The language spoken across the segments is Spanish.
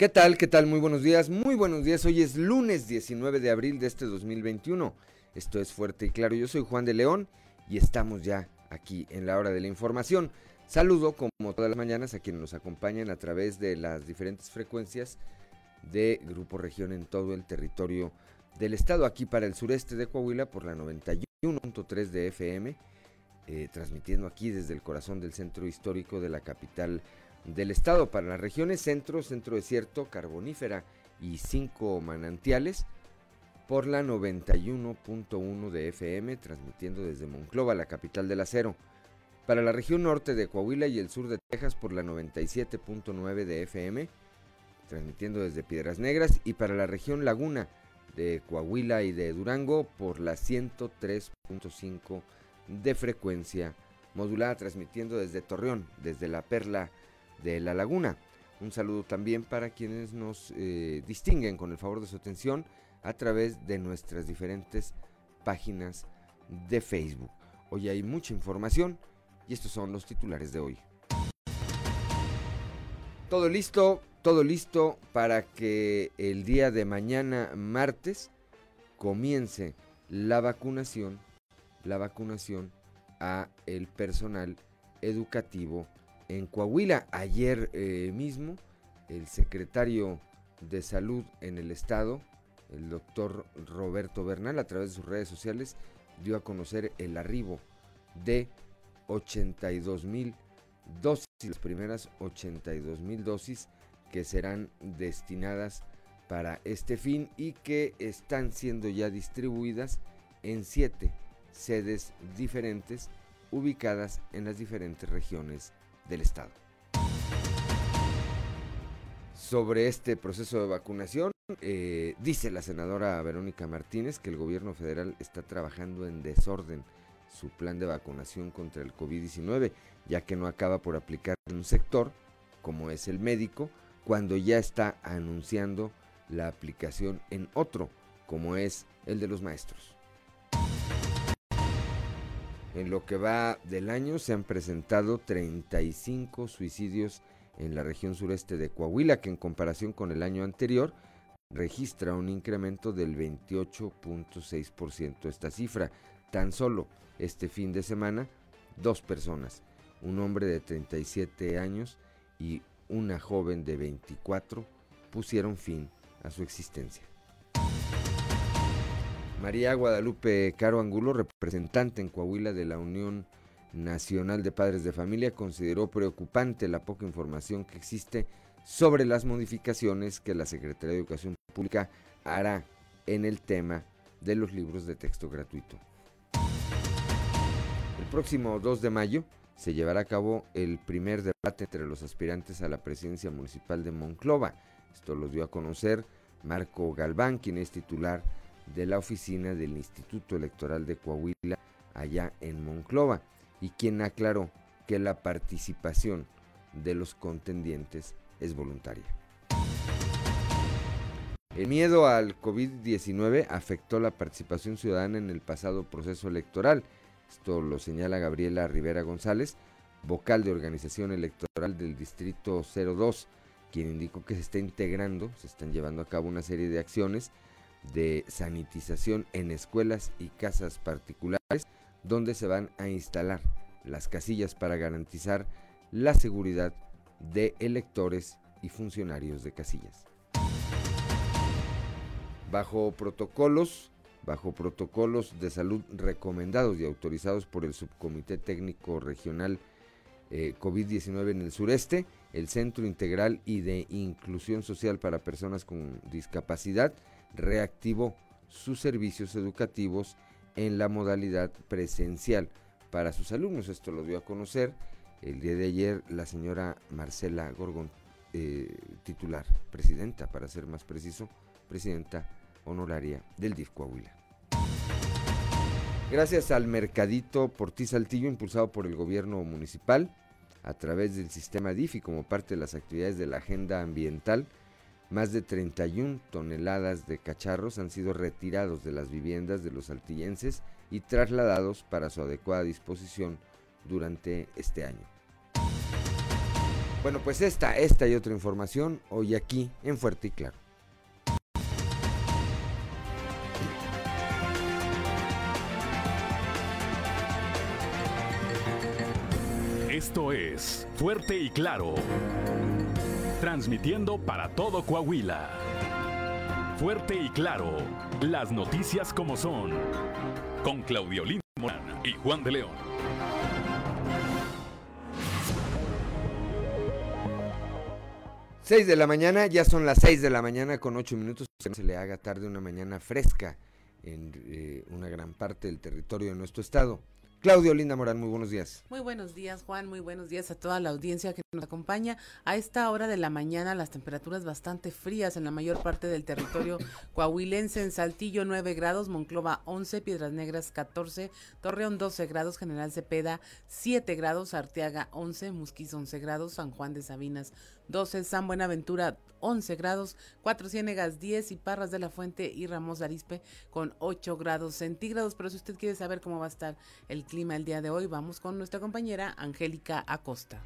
¿Qué tal? ¿Qué tal? Muy buenos días. Muy buenos días. Hoy es lunes 19 de abril de este 2021. Esto es Fuerte y Claro. Yo soy Juan de León y estamos ya aquí en la hora de la información. Saludo como todas las mañanas a quienes nos acompañan a través de las diferentes frecuencias de Grupo Región en todo el territorio del estado. Aquí para el sureste de Coahuila por la 91.3 de FM, eh, transmitiendo aquí desde el corazón del centro histórico de la capital del estado para las regiones centro, centro desierto, carbonífera y cinco manantiales por la 91.1 de FM, transmitiendo desde Monclova, la capital del acero. Para la región norte de Coahuila y el sur de Texas por la 97.9 de FM, transmitiendo desde Piedras Negras. Y para la región laguna de Coahuila y de Durango por la 103.5 de frecuencia modulada, transmitiendo desde Torreón, desde la Perla de La Laguna. Un saludo también para quienes nos eh, distinguen con el favor de su atención a través de nuestras diferentes páginas de Facebook. Hoy hay mucha información y estos son los titulares de hoy. Todo listo, todo listo para que el día de mañana martes comience la vacunación, la vacunación a el personal educativo en Coahuila. Ayer eh, mismo, el secretario de Salud en el estado, el doctor Roberto Bernal, a través de sus redes sociales, dio a conocer el arribo de 82 mil dosis, las primeras 82 mil dosis que serán destinadas para este fin y que están siendo ya distribuidas en siete sedes diferentes ubicadas en las diferentes regiones del Estado. Sobre este proceso de vacunación, eh, dice la senadora Verónica Martínez que el gobierno federal está trabajando en desorden su plan de vacunación contra el COVID-19, ya que no acaba por aplicar en un sector, como es el médico, cuando ya está anunciando la aplicación en otro, como es el de los maestros. En lo que va del año se han presentado 35 suicidios en la región sureste de Coahuila, que en comparación con el año anterior registra un incremento del 28.6%. Esta cifra, tan solo este fin de semana, dos personas, un hombre de 37 años y una joven de 24, pusieron fin a su existencia. María Guadalupe Caro Angulo, representante en Coahuila de la Unión Nacional de Padres de Familia, consideró preocupante la poca información que existe sobre las modificaciones que la Secretaría de Educación Pública hará en el tema de los libros de texto gratuito. El próximo 2 de mayo se llevará a cabo el primer debate entre los aspirantes a la presidencia municipal de Monclova. Esto lo dio a conocer Marco Galván, quien es titular de la oficina del Instituto Electoral de Coahuila allá en Monclova y quien aclaró que la participación de los contendientes es voluntaria. El miedo al COVID-19 afectó la participación ciudadana en el pasado proceso electoral. Esto lo señala Gabriela Rivera González, vocal de organización electoral del Distrito 02, quien indicó que se está integrando, se están llevando a cabo una serie de acciones de sanitización en escuelas y casas particulares donde se van a instalar las casillas para garantizar la seguridad de electores y funcionarios de casillas. Bajo protocolos, bajo protocolos de salud recomendados y autorizados por el Subcomité Técnico Regional eh, COVID-19 en el sureste, el Centro Integral y de Inclusión Social para Personas con Discapacidad reactivó sus servicios educativos en la modalidad presencial para sus alumnos. Esto lo dio a conocer el día de ayer la señora Marcela Gorgon, eh, titular, presidenta, para ser más preciso, presidenta honoraria del DIF Coahuila. Gracias al mercadito Porti Saltillo impulsado por el gobierno municipal a través del sistema DIF y como parte de las actividades de la agenda ambiental, más de 31 toneladas de cacharros han sido retirados de las viviendas de los saltillenses y trasladados para su adecuada disposición durante este año. Bueno, pues esta, esta y otra información hoy aquí en Fuerte y Claro. Esto es Fuerte y Claro. Transmitiendo para todo Coahuila. Fuerte y Claro. Las noticias como son. Con Claudio Linda Morán y Juan de León. Seis de la mañana, ya son las seis de la mañana con ocho minutos. Se le haga tarde una mañana fresca en eh, una gran parte del territorio de nuestro estado. Claudio Linda Morán, muy buenos días. Muy buenos días, Juan. Muy buenos días a toda la audiencia que nos acompaña. A esta hora de la mañana, las temperaturas bastante frías en la mayor parte del territorio coahuilense. En Saltillo, 9 grados, Monclova, 11, Piedras Negras, 14, Torreón, 12 grados, General Cepeda, 7 grados, Arteaga, 11, Musquis, 11 grados, San Juan de Sabinas, 12, San Buenaventura 11 grados, Cuatro Ciénegas 10 y Parras de la Fuente y Ramos Arispe con 8 grados centígrados. Pero si usted quiere saber cómo va a estar el clima el día de hoy, vamos con nuestra compañera Angélica Acosta.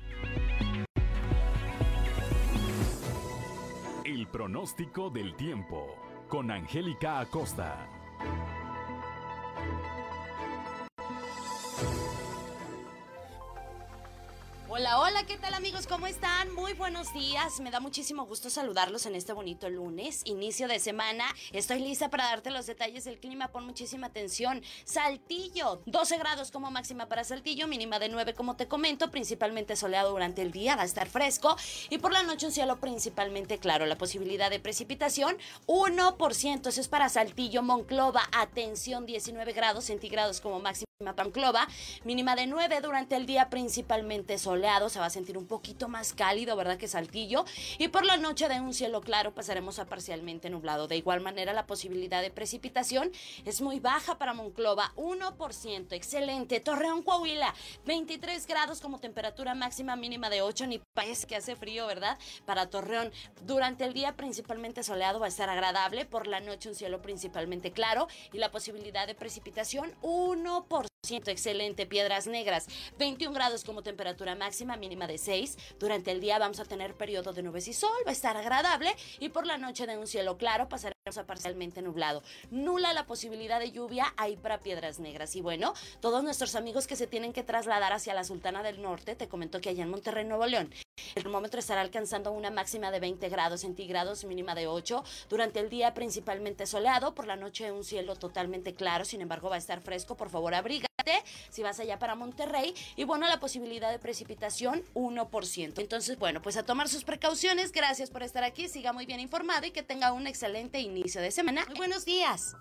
El pronóstico del tiempo con Angélica Acosta. Hola, hola, ¿qué tal amigos? ¿Cómo están? Muy buenos días. Me da muchísimo gusto saludarlos en este bonito lunes, inicio de semana. Estoy lista para darte los detalles del clima. Pon muchísima atención. Saltillo, 12 grados como máxima para Saltillo, mínima de 9 como te comento, principalmente soleado durante el día, va a estar fresco y por la noche un cielo principalmente claro. La posibilidad de precipitación, 1%. Eso es para Saltillo, Monclova. Atención, 19 grados centígrados como máxima Panclova, mínima de 9 durante el día principalmente soleado, se va a sentir un poquito más cálido, ¿verdad? Que Saltillo. Y por la noche de un cielo claro pasaremos a parcialmente nublado. De igual manera la posibilidad de precipitación es muy baja para Monclova, 1%, excelente. Torreón, Coahuila, 23 grados como temperatura máxima mínima de 8, ni parece que hace frío, ¿verdad? Para Torreón, durante el día principalmente soleado va a estar agradable, por la noche un cielo principalmente claro y la posibilidad de precipitación 1% excelente, Piedras Negras, 21 grados como temperatura máxima, mínima de 6. Durante el día vamos a tener periodo de nubes y sol, va a estar agradable y por la noche de un cielo claro pasaremos a parcialmente nublado. Nula la posibilidad de lluvia ahí para Piedras Negras. Y bueno, todos nuestros amigos que se tienen que trasladar hacia la Sultana del Norte, te comento que allá en Monterrey, Nuevo León, el termómetro estará alcanzando una máxima de 20 grados centígrados, mínima de 8. Durante el día principalmente soleado, por la noche un cielo totalmente claro, sin embargo va a estar fresco, por favor abrígate si vas allá para Monterrey. Y bueno, la posibilidad de precipitación 1%. Entonces, bueno, pues a tomar sus precauciones. Gracias por estar aquí, siga muy bien informado y que tenga un excelente inicio de semana. Muy buenos días.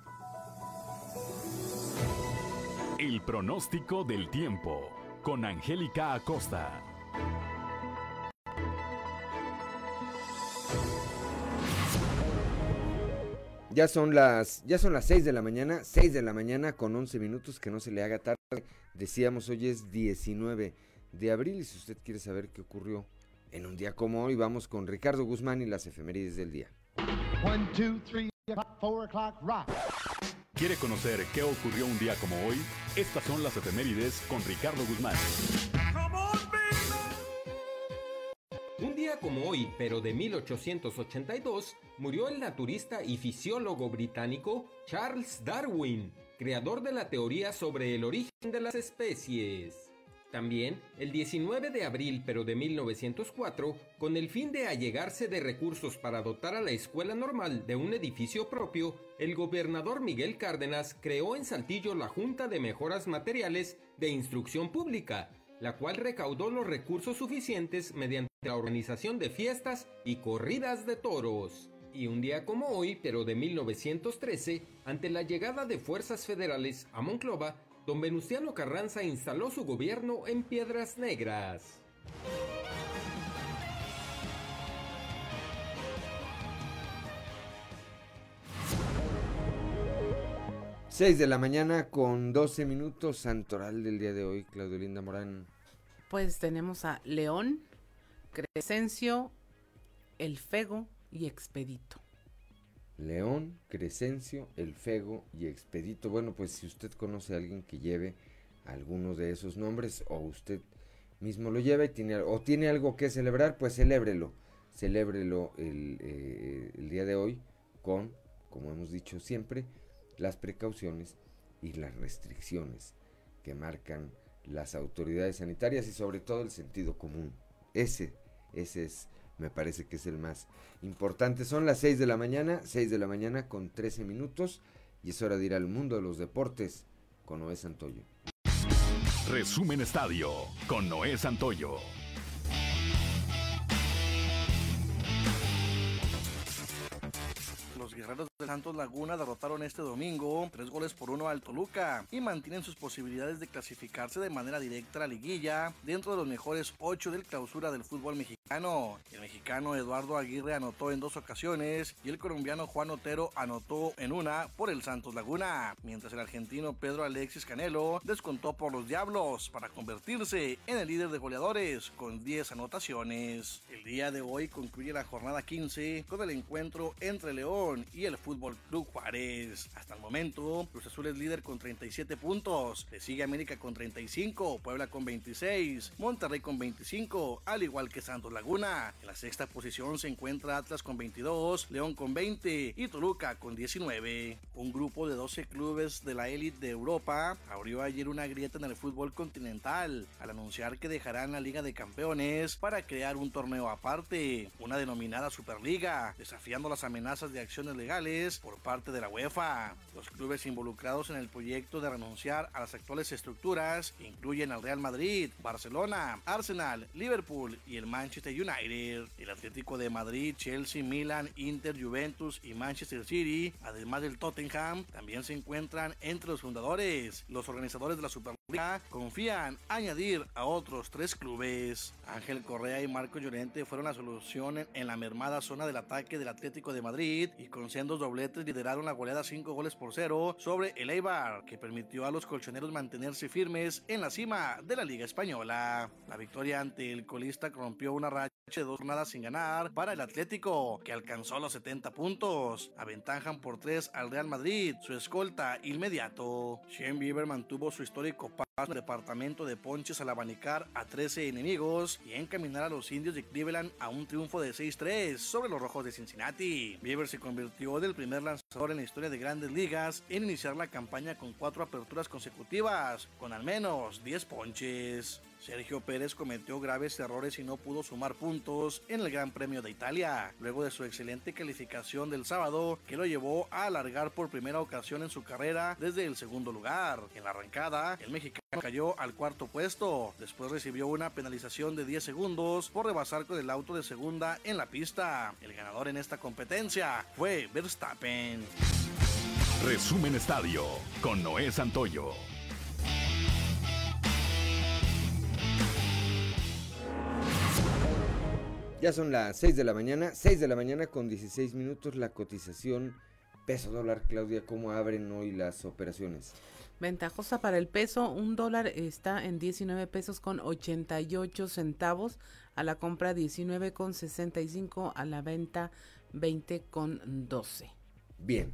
El pronóstico del tiempo con Angélica Acosta. Ya son las ya son las 6 de la mañana, 6 de la mañana con 11 minutos, que no se le haga tarde. Decíamos, hoy es 19 de abril y si usted quiere saber qué ocurrió en un día como hoy, vamos con Ricardo Guzmán y las efemérides del día. ¿Quiere conocer qué ocurrió un día como hoy? Estas son las efemérides con Ricardo Guzmán. Un día como hoy, pero de 1882, murió el naturista y fisiólogo británico Charles Darwin, creador de la teoría sobre el origen de las especies. También, el 19 de abril pero de 1904, con el fin de allegarse de recursos para dotar a la escuela normal de un edificio propio, el gobernador Miguel Cárdenas creó en Saltillo la Junta de Mejoras Materiales de Instrucción Pública, la cual recaudó los recursos suficientes mediante la organización de fiestas y corridas de toros. Y un día como hoy, pero de 1913, ante la llegada de fuerzas federales a Monclova, don Venustiano Carranza instaló su gobierno en Piedras Negras. Seis de la mañana con 12 minutos, santoral del día de hoy, Claudio Linda Morán. Pues tenemos a León, Crescencio, El Fego y Expedito. León, Crescencio, El Fego y Expedito. Bueno, pues si usted conoce a alguien que lleve alguno de esos nombres o usted mismo lo lleva y tiene, o tiene algo que celebrar, pues celébrelo. Celébrelo el, eh, el día de hoy con, como hemos dicho siempre, las precauciones y las restricciones que marcan las autoridades sanitarias y sobre todo el sentido común. Ese, ese es, me parece que es el más importante. Son las 6 de la mañana, 6 de la mañana con 13 minutos y es hora de ir al mundo de los deportes con Noé Santoyo. Resumen Estadio con Noé Santoyo. Guerreros de Santos Laguna derrotaron este domingo tres goles por uno al Toluca y mantienen sus posibilidades de clasificarse de manera directa a la liguilla dentro de los mejores ocho del clausura del fútbol mexicano. El mexicano Eduardo Aguirre anotó en dos ocasiones y el colombiano Juan Otero anotó en una por el Santos Laguna, mientras el argentino Pedro Alexis Canelo descontó por los Diablos para convertirse en el líder de goleadores con 10 anotaciones. El día de hoy concluye la jornada 15 con el encuentro entre León y el Fútbol Club Juárez. Hasta el momento, Cruz Azul es líder con 37 puntos, le sigue América con 35, Puebla con 26, Monterrey con 25, al igual que Santos Laguna. En la sexta posición se encuentra Atlas con 22, León con 20 y Toluca con 19. Un grupo de 12 clubes de la élite de Europa abrió ayer una grieta en el fútbol continental al anunciar que dejarán la Liga de Campeones para crear un torneo aparte, una denominada Superliga, desafiando las amenazas de acciones legales por parte de la UEFA. Los clubes involucrados en el proyecto de renunciar a las actuales estructuras incluyen al Real Madrid, Barcelona, Arsenal, Liverpool y el Manchester United. El Atlético de Madrid, Chelsea, Milan, Inter, Juventus y Manchester City, además del Tottenham, también se encuentran entre los fundadores. Los organizadores de la Superliga confían añadir a otros tres clubes. Ángel Correa y Marco Llorente fueron la solución en la mermada zona del ataque del Atlético de Madrid y con sendos dobletes lideraron la goleada 5 goles por 0 sobre el Eibar, que permitió a los colchoneros mantenerse firmes en la cima de la Liga Española. La victoria ante el colista rompió una racha de dos jornadas sin ganar para el Atlético, que alcanzó los 70 puntos. Aventajan por 3 al Real Madrid, su escolta inmediato. Shane Bieber mantuvo su histórico al departamento de ponches al abanicar a 13 enemigos y encaminar a los indios de Cleveland a un triunfo de 6-3 sobre los rojos de Cincinnati. Bieber se convirtió en el primer lanzador en la historia de grandes ligas en iniciar la campaña con cuatro aperturas consecutivas, con al menos 10 ponches. Sergio Pérez cometió graves errores y no pudo sumar puntos en el Gran Premio de Italia, luego de su excelente calificación del sábado, que lo llevó a alargar por primera ocasión en su carrera desde el segundo lugar. En la arrancada, el mexicano cayó al cuarto puesto, después recibió una penalización de 10 segundos por rebasar con el auto de segunda en la pista. El ganador en esta competencia fue Verstappen. Resumen Estadio con Noé Santoyo. Ya son las 6 de la mañana, 6 de la mañana con 16 minutos la cotización peso dólar. Claudia, ¿cómo abren hoy las operaciones? Ventajosa para el peso, un dólar está en 19 pesos con 88 centavos, a la compra 19 con 65, a la venta 20 con 12. Bien.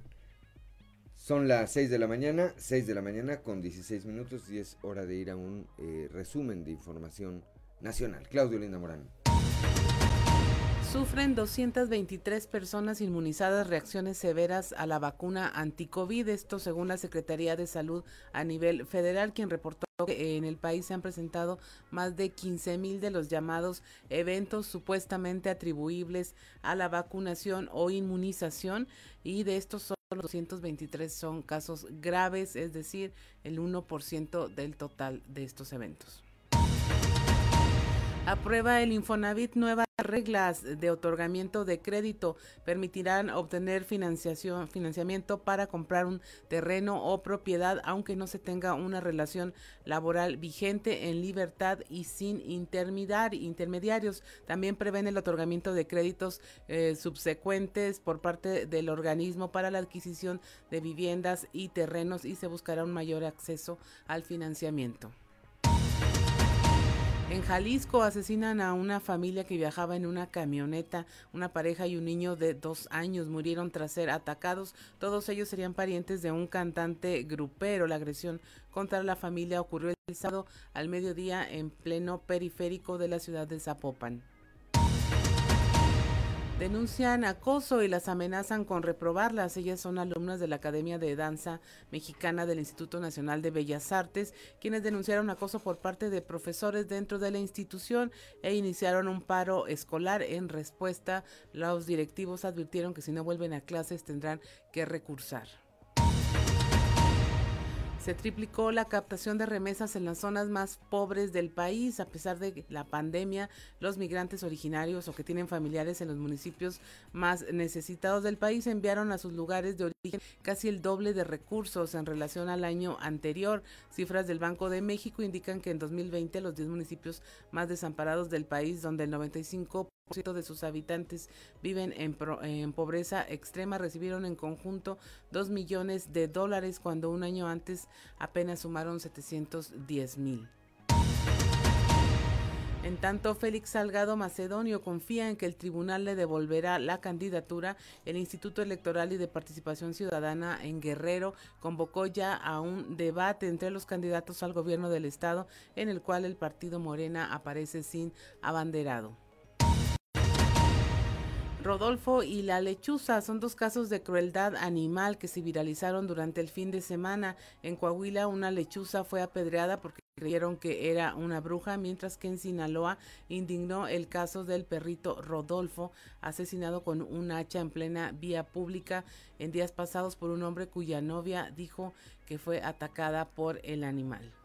Son las 6 de la mañana, 6 de la mañana con 16 minutos y es hora de ir a un eh, resumen de información nacional. Claudio Linda Morán. Sufren 223 personas inmunizadas reacciones severas a la vacuna anticovid, esto según la Secretaría de Salud a nivel federal, quien reportó que en el país se han presentado más de 15 mil de los llamados eventos supuestamente atribuibles a la vacunación o inmunización y de estos solo 223 son casos graves, es decir, el 1% del total de estos eventos. Aprueba el Infonavit nuevas reglas de otorgamiento de crédito. Permitirán obtener financiamiento para comprar un terreno o propiedad, aunque no se tenga una relación laboral vigente en libertad y sin intermediarios. También prevén el otorgamiento de créditos eh, subsecuentes por parte del organismo para la adquisición de viviendas y terrenos y se buscará un mayor acceso al financiamiento. En Jalisco asesinan a una familia que viajaba en una camioneta. Una pareja y un niño de dos años murieron tras ser atacados. Todos ellos serían parientes de un cantante grupero. La agresión contra la familia ocurrió el sábado al mediodía en pleno periférico de la ciudad de Zapopan. Denuncian acoso y las amenazan con reprobarlas. Ellas son alumnas de la Academia de Danza Mexicana del Instituto Nacional de Bellas Artes, quienes denunciaron acoso por parte de profesores dentro de la institución e iniciaron un paro escolar. En respuesta, los directivos advirtieron que si no vuelven a clases tendrán que recursar. Se triplicó la captación de remesas en las zonas más pobres del país. A pesar de la pandemia, los migrantes originarios o que tienen familiares en los municipios más necesitados del país enviaron a sus lugares de origen casi el doble de recursos en relación al año anterior. Cifras del Banco de México indican que en 2020 los 10 municipios más desamparados del país, donde el 95 de sus habitantes viven en, en, pobreza extrema recibieron en conjunto 2 millones de dólares cuando un año antes apenas sumaron 710 mil. En tanto, Félix Salgado Macedonio confía en que el tribunal le devolverá la candidatura. El Instituto Electoral y de Participación Ciudadana en Guerrero convocó ya a un debate entre los candidatos al gobierno del estado en el cual el partido Morena aparece sin abanderado. Rodolfo y la lechuza son dos casos de crueldad animal que se viralizaron durante el fin de semana. En Coahuila una lechuza fue apedreada porque creyeron que era una bruja, mientras que en Sinaloa indignó el caso del perrito Rodolfo, asesinado con un hacha en plena vía pública en días pasados por un hombre cuya novia dijo que fue atacada por el animal.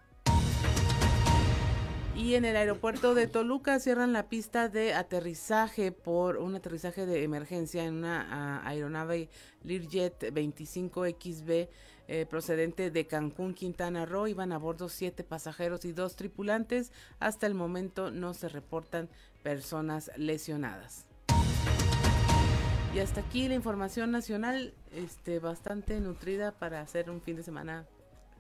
Y en el aeropuerto de Toluca cierran la pista de aterrizaje por un aterrizaje de emergencia en una uh, aeronave Learjet 25XB eh, procedente de Cancún, Quintana Roo. Iban a bordo siete pasajeros y dos tripulantes. Hasta el momento no se reportan personas lesionadas. Y hasta aquí la información nacional, este, bastante nutrida para hacer un fin de semana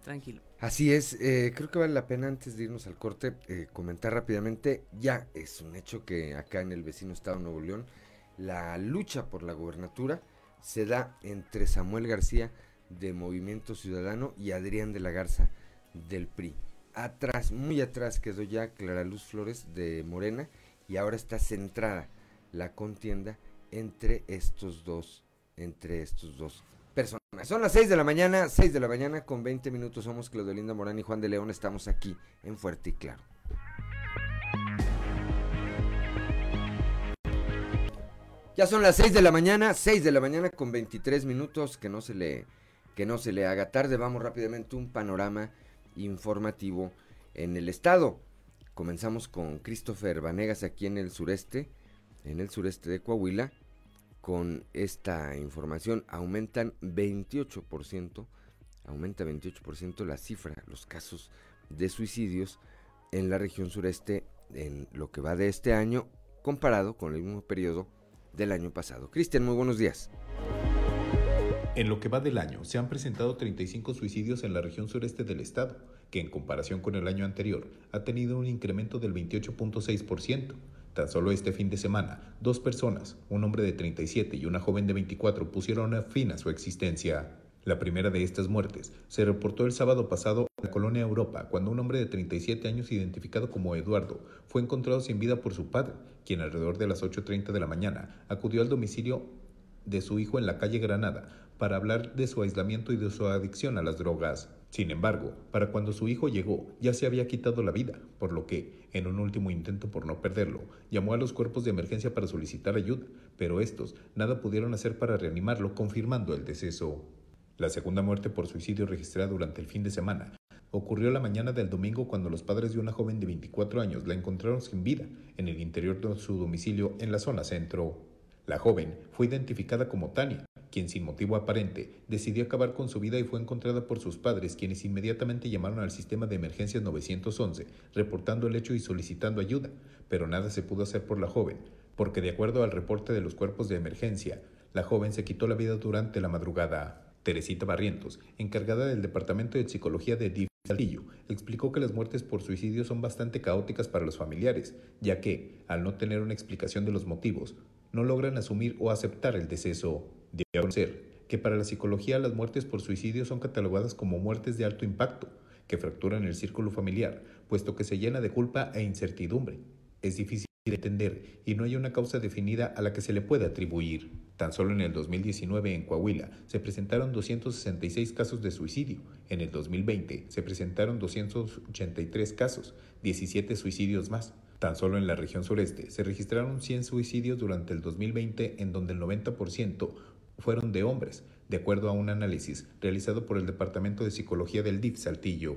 tranquilo. Así es, eh, creo que vale la pena antes de irnos al corte eh, comentar rápidamente, ya es un hecho que acá en el vecino estado de Nuevo León, la lucha por la gobernatura se da entre Samuel García de Movimiento Ciudadano y Adrián de la Garza del PRI. Atrás, muy atrás quedó ya Clara Luz Flores de Morena y ahora está centrada la contienda entre estos dos, entre estos dos personas. Son las 6 de la mañana, 6 de la mañana con 20 minutos. Somos Claudelinda Morán y Juan de León. Estamos aquí en Fuerte y Claro. Ya son las 6 de la mañana, 6 de la mañana con 23 minutos. Que no se le, que no se le haga tarde. Vamos rápidamente un panorama informativo en el estado. Comenzamos con Christopher Vanegas aquí en el sureste, en el sureste de Coahuila con esta información aumentan 28%, aumenta 28% la cifra, los casos de suicidios en la región sureste en lo que va de este año comparado con el mismo periodo del año pasado. Cristian, muy buenos días. En lo que va del año, se han presentado 35 suicidios en la región sureste del estado, que en comparación con el año anterior ha tenido un incremento del 28.6%. Tan solo este fin de semana, dos personas, un hombre de 37 y una joven de 24, pusieron fin a su existencia. La primera de estas muertes se reportó el sábado pasado en la colonia Europa, cuando un hombre de 37 años identificado como Eduardo fue encontrado sin vida por su padre, quien alrededor de las 8.30 de la mañana acudió al domicilio de su hijo en la calle Granada para hablar de su aislamiento y de su adicción a las drogas. Sin embargo, para cuando su hijo llegó, ya se había quitado la vida, por lo que, en un último intento por no perderlo, llamó a los cuerpos de emergencia para solicitar ayuda, pero estos nada pudieron hacer para reanimarlo, confirmando el deceso. La segunda muerte por suicidio registrada durante el fin de semana ocurrió la mañana del domingo cuando los padres de una joven de 24 años la encontraron sin vida en el interior de su domicilio en la zona centro. La joven fue identificada como Tania, quien sin motivo aparente decidió acabar con su vida y fue encontrada por sus padres, quienes inmediatamente llamaron al sistema de emergencias 911, reportando el hecho y solicitando ayuda, pero nada se pudo hacer por la joven, porque de acuerdo al reporte de los cuerpos de emergencia, la joven se quitó la vida durante la madrugada. Teresita Barrientos, encargada del Departamento de Psicología de DIF, Saltillo explicó que las muertes por suicidio son bastante caóticas para los familiares, ya que, al no tener una explicación de los motivos, no logran asumir o aceptar el deceso. De conocer que para la psicología las muertes por suicidio son catalogadas como muertes de alto impacto, que fracturan el círculo familiar, puesto que se llena de culpa e incertidumbre. Es difícil de entender y no hay una causa definida a la que se le pueda atribuir. Tan solo en el 2019 en Coahuila se presentaron 266 casos de suicidio. En el 2020 se presentaron 283 casos, 17 suicidios más. Tan solo en la región sureste se registraron 100 suicidios durante el 2020 en donde el 90% fueron de hombres, de acuerdo a un análisis realizado por el Departamento de Psicología del DIF Saltillo.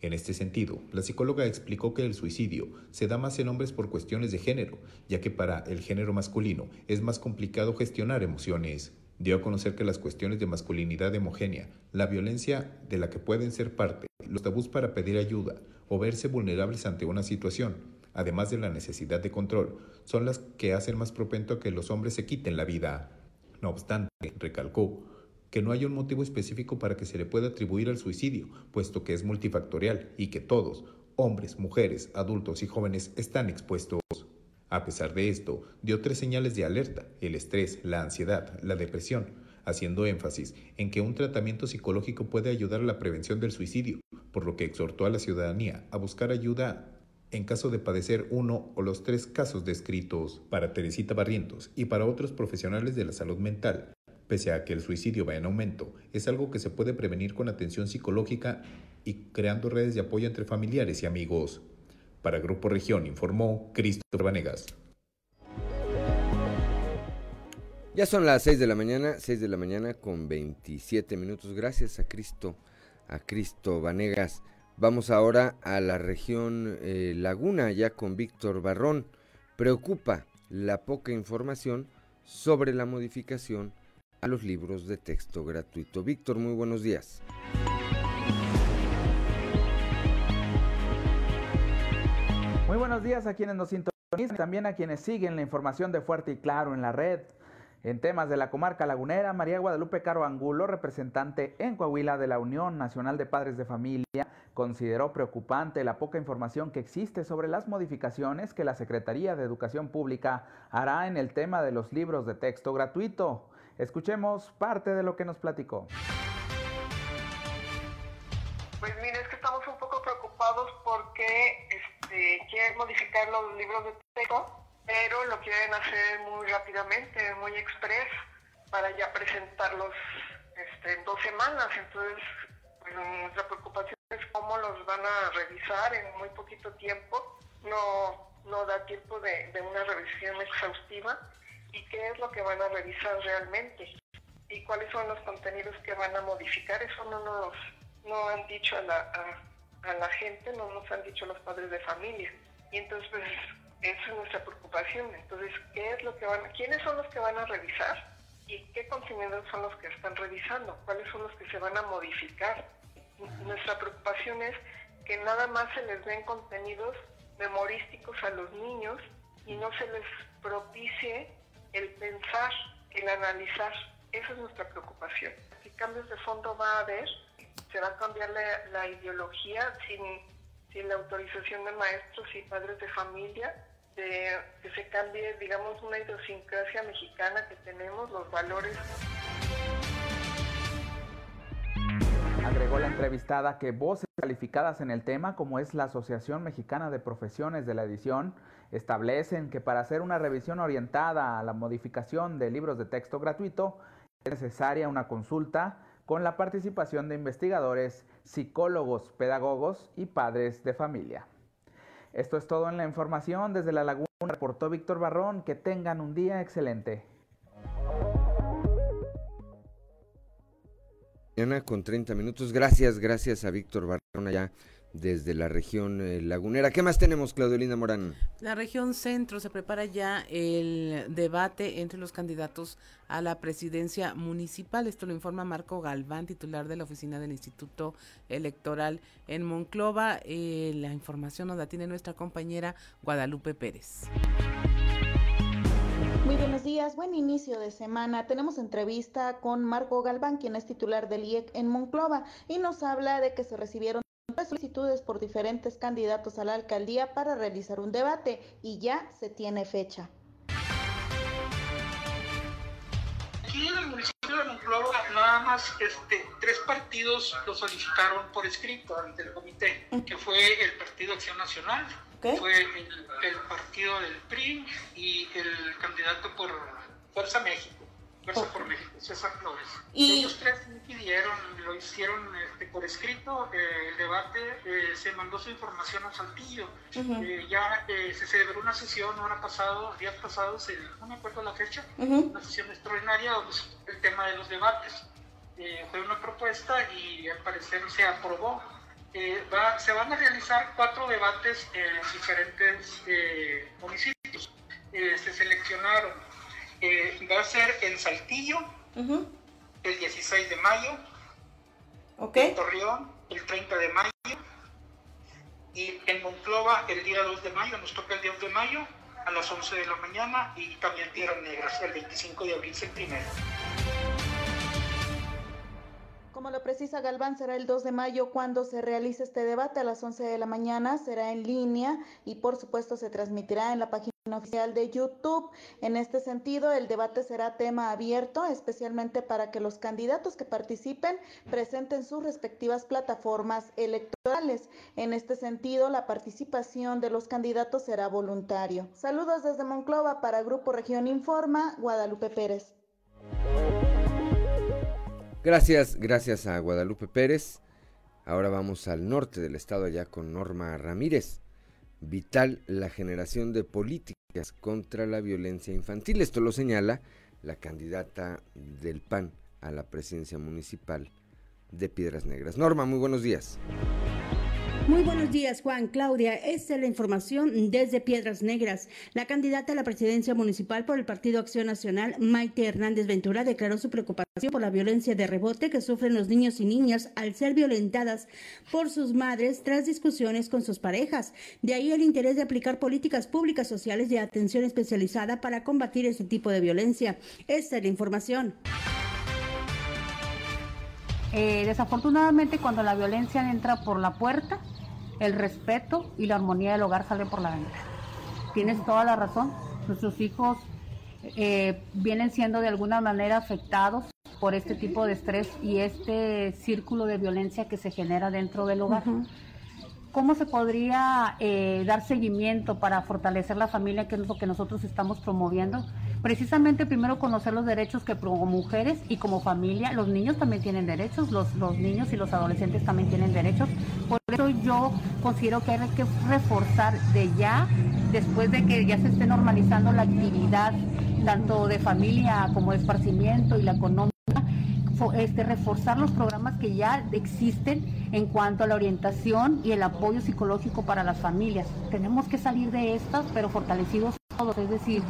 En este sentido, la psicóloga explicó que el suicidio se da más en hombres por cuestiones de género, ya que para el género masculino es más complicado gestionar emociones. Dio a conocer que las cuestiones de masculinidad homogénea, la violencia de la que pueden ser parte, los tabús para pedir ayuda o verse vulnerables ante una situación, además de la necesidad de control, son las que hacen más propenso a que los hombres se quiten la vida. No obstante, recalcó, que no hay un motivo específico para que se le pueda atribuir al suicidio, puesto que es multifactorial y que todos, hombres, mujeres, adultos y jóvenes, están expuestos. A pesar de esto, dio tres señales de alerta, el estrés, la ansiedad, la depresión, haciendo énfasis en que un tratamiento psicológico puede ayudar a la prevención del suicidio, por lo que exhortó a la ciudadanía a buscar ayuda en caso de padecer uno o los tres casos descritos. Para Teresita Barrientos y para otros profesionales de la salud mental, Pese a que el suicidio va en aumento, es algo que se puede prevenir con atención psicológica y creando redes de apoyo entre familiares y amigos. Para Grupo Región informó Cristo Vanegas. Ya son las 6 de la mañana, 6 de la mañana con 27 minutos. Gracias a Cristo, a Cristo Vanegas. Vamos ahora a la región eh, Laguna, ya con Víctor Barrón. Preocupa la poca información sobre la modificación a los libros de texto gratuito. Víctor, muy buenos días. Muy buenos días a quienes nos sintonizan y también a quienes siguen la información de Fuerte y Claro en la red. En temas de la comarca lagunera, María Guadalupe Caro Angulo, representante en Coahuila de la Unión Nacional de Padres de Familia, consideró preocupante la poca información que existe sobre las modificaciones que la Secretaría de Educación Pública hará en el tema de los libros de texto gratuito. Escuchemos parte de lo que nos platicó. Pues mire, es que estamos un poco preocupados porque este, quieren modificar los libros de texto, pero lo quieren hacer muy rápidamente, muy express, para ya presentarlos este, en dos semanas. Entonces, pues, nuestra preocupación es cómo los van a revisar en muy poquito tiempo. No, no da tiempo de, de una revisión exhaustiva y qué es lo que van a revisar realmente y cuáles son los contenidos que van a modificar. Eso no nos no han dicho a la, a, la gente, no nos han dicho los padres de familia. Y entonces, pues, esa es nuestra preocupación. Entonces, ¿qué es lo que van, quiénes son los que van a revisar y qué contenidos son los que están revisando? ¿Cuáles son los que se van a modificar? Nuestra preocupación es que nada más se les den contenidos memorísticos a los niños y no se les propicie el pensar, el analizar. Esa es nuestra preocupación. ¿Qué cambios de fondo va a haber? Se va a cambiar la, ideología sin, sin la autorización de maestros y padres de familia, de que se cambie, digamos, una idiosincrasia mexicana que tenemos, los valores. Agregó la entrevistada que voces calificadas en el tema, como es la Asociación Mexicana de Profesiones de la Edición, establecen que para hacer una revisión orientada a la modificación de libros de texto gratuito es necesaria una consulta con la participación de investigadores, psicólogos, pedagogos y padres de familia. Esto es todo en la información. Desde La Laguna reportó Víctor Barrón. Que tengan un día excelente. Mañana con 30 minutos. Gracias, gracias a Víctor Barrón allá desde la región eh, lagunera. ¿Qué más tenemos, Claudelina Morán? La región centro se prepara ya el debate entre los candidatos a la presidencia municipal. Esto lo informa Marco Galván, titular de la oficina del Instituto Electoral en Monclova. Eh, la información nos la tiene nuestra compañera Guadalupe Pérez. Muy buenos días, buen inicio de semana. Tenemos entrevista con Marco Galván, quien es titular del IEC en Monclova, y nos habla de que se recibieron solicitudes por diferentes candidatos a la alcaldía para realizar un debate y ya se tiene fecha. Aquí en el municipio de Monclova nada más este, tres partidos lo solicitaron por escrito ante el comité, que fue el Partido Acción Nacional, fue el, el partido del PRI y el candidato por Fuerza México. Fuerza por México, César Flores. ¿Y? Ellos tres pidieron, lo hicieron este, por escrito, eh, el debate, eh, se mandó su información a Saltillo. Eh, ya se celebró una sesión ahora pasado, días pasados, no me acuerdo la fecha, una sesión extraordinaria donde el tema de los debates. fue una propuesta y al parecer se aprobó. Va, se van a realizar cuatro debates en diferentes municipios. se seleccionaron eh, va a ser en Saltillo el 16 de mayo, en Torreón el 30 de mayo y en Monclova el día 2 de mayo, nos toca el día 2 de mayo a las 11 de la mañana y también Tierras Negras el 25 de abril, el primero. Como lo precisa Galván, será el 2 de mayo cuando se realice este debate. A las 11 de la mañana, será en línea y por supuesto se transmitirá en la página oficial de YouTube. En este sentido, el debate será tema abierto, especialmente para que los candidatos que participen presenten sus respectivas plataformas electorales. En este sentido, la participación de los candidatos será voluntario. Saludos desde Monclova para Grupo Región Informa, Guadalupe Pérez. Gracias, gracias a Guadalupe Pérez. Ahora vamos al norte del estado allá con Norma Ramírez. Vital la generación de políticas contra la violencia infantil. Esto lo señala la candidata del PAN a la presidencia municipal de Piedras Negras. Norma, muy buenos días. Muy buenos días, Juan. Claudia, esta es la información desde Piedras Negras. La candidata a la presidencia municipal por el Partido Acción Nacional, Maite Hernández Ventura, declaró su preocupación por la violencia de rebote que sufren los niños y niñas al ser violentadas por sus madres tras discusiones con sus parejas. De ahí el interés de aplicar políticas públicas sociales de atención especializada para combatir este tipo de violencia. Esta es la información. Eh, desafortunadamente, cuando la violencia entra por la puerta, el respeto y la armonía del hogar salen por la ventana. Tienes toda la razón. Nuestros hijos eh, vienen siendo de alguna manera afectados por este tipo de estrés y este círculo de violencia que se genera dentro del hogar. ¿Cómo se podría eh, dar seguimiento para fortalecer la familia, que es lo que nosotros estamos promoviendo? Precisamente primero conocer los derechos que como mujeres y como familia, los niños también tienen derechos, los, los niños y los adolescentes también tienen derechos. Por eso yo considero que hay que reforzar de ya, después de que ya se esté normalizando la actividad tanto de familia como de esparcimiento y la económica, este, reforzar los programas que ya existen en cuanto a la orientación y el apoyo psicológico para las familias. Tenemos que salir de estas, pero fortalecidos todos, es decir,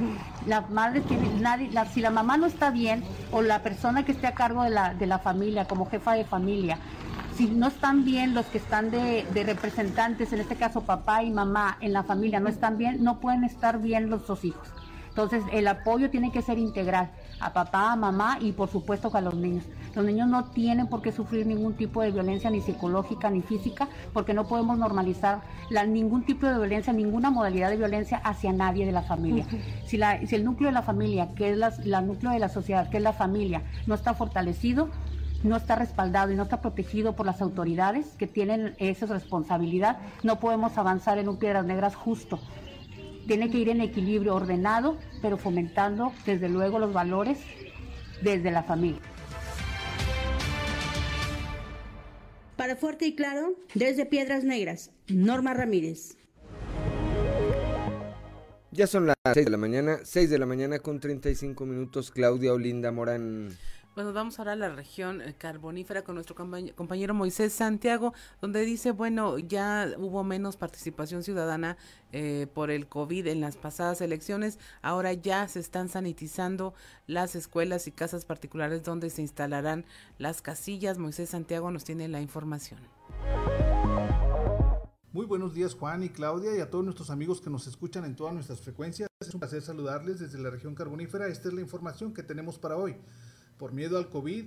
las madres tienen, nadie, si la mamá no está bien o la persona que esté a cargo de la, de la familia, como jefa de familia, si no están bien los que están de, de, representantes, en este caso papá y mamá en la familia, no están bien, no pueden estar bien los dos hijos. Entonces, el apoyo tiene que ser integral a papá, a mamá y por supuesto a los niños. Los niños no tienen por qué sufrir ningún tipo de violencia ni psicológica ni física porque no podemos normalizar ningún tipo de violencia, ninguna modalidad de violencia hacia nadie de la familia. si, el núcleo de la familia, que es la, núcleo de la sociedad, que es la familia, no está fortalecido, no está respaldado y no está protegido por las autoridades que tienen esa responsabilidad, no podemos avanzar en un Piedras Negras justo tiene que ir en equilibrio ordenado, pero fomentando desde luego los valores desde la familia. Para Fuerte y Claro, desde Piedras Negras, Norma Ramírez. Ya son las 6 de la mañana, 6 de la mañana con 35 minutos, Claudia Olinda Morán. Bueno, vamos ahora a la región eh, carbonífera con nuestro compañero Moisés Santiago, donde dice, bueno, ya hubo menos participación ciudadana eh, por el COVID en las pasadas elecciones, ahora ya se están sanitizando las escuelas y casas particulares donde se instalarán las casillas. Moisés Santiago nos tiene la información. Muy buenos días Juan y Claudia y a todos nuestros amigos que nos escuchan en todas nuestras frecuencias. Es un placer saludarles desde la región carbonífera. Esta es la información que tenemos para hoy por miedo al COVID,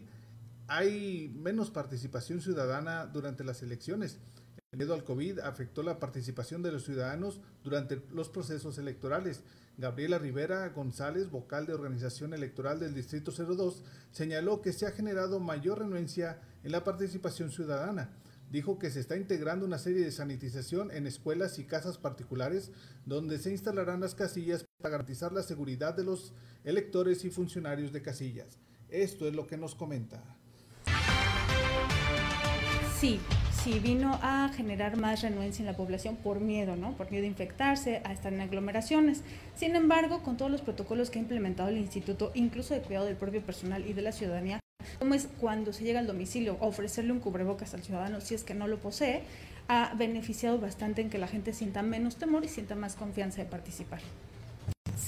hay menos participación ciudadana durante las elecciones. El miedo al COVID afectó la participación de los ciudadanos durante los procesos electorales. Gabriela Rivera González, vocal de organización electoral del Distrito 02, señaló que se ha generado mayor renuencia en la participación ciudadana. Dijo que se está integrando una serie de sanitización en escuelas y casas particulares donde se instalarán las casillas para garantizar la seguridad de los electores y funcionarios de casillas. Esto es lo que nos comenta. Sí, sí vino a generar más renuencia en la población por miedo, ¿no? Por miedo a infectarse, a estar en aglomeraciones. Sin embargo, con todos los protocolos que ha implementado el instituto, incluso de cuidado del propio personal y de la ciudadanía, como es cuando se llega al domicilio ofrecerle un cubrebocas al ciudadano si es que no lo posee, ha beneficiado bastante en que la gente sienta menos temor y sienta más confianza de participar.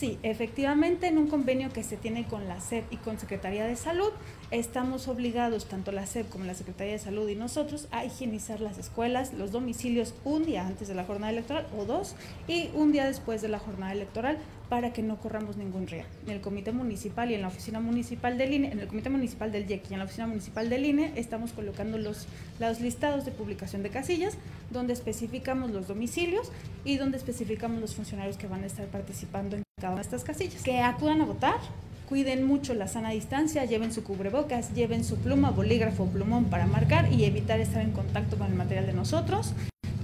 Sí, efectivamente, en un convenio que se tiene con la SEP y con Secretaría de Salud, estamos obligados, tanto la SEP como la Secretaría de Salud y nosotros, a higienizar las escuelas, los domicilios un día antes de la jornada electoral o dos y un día después de la jornada electoral para que no corramos ningún riesgo. En el Comité Municipal y en la Oficina Municipal del INE, en el Comité Municipal del YEC y en la Oficina Municipal del INE, estamos colocando los, los listados de publicación de casillas, donde especificamos los domicilios y donde especificamos los funcionarios que van a estar participando en cada una de estas casillas. Que acudan a votar, cuiden mucho la sana distancia, lleven su cubrebocas, lleven su pluma, bolígrafo, plumón para marcar y evitar estar en contacto con el material de nosotros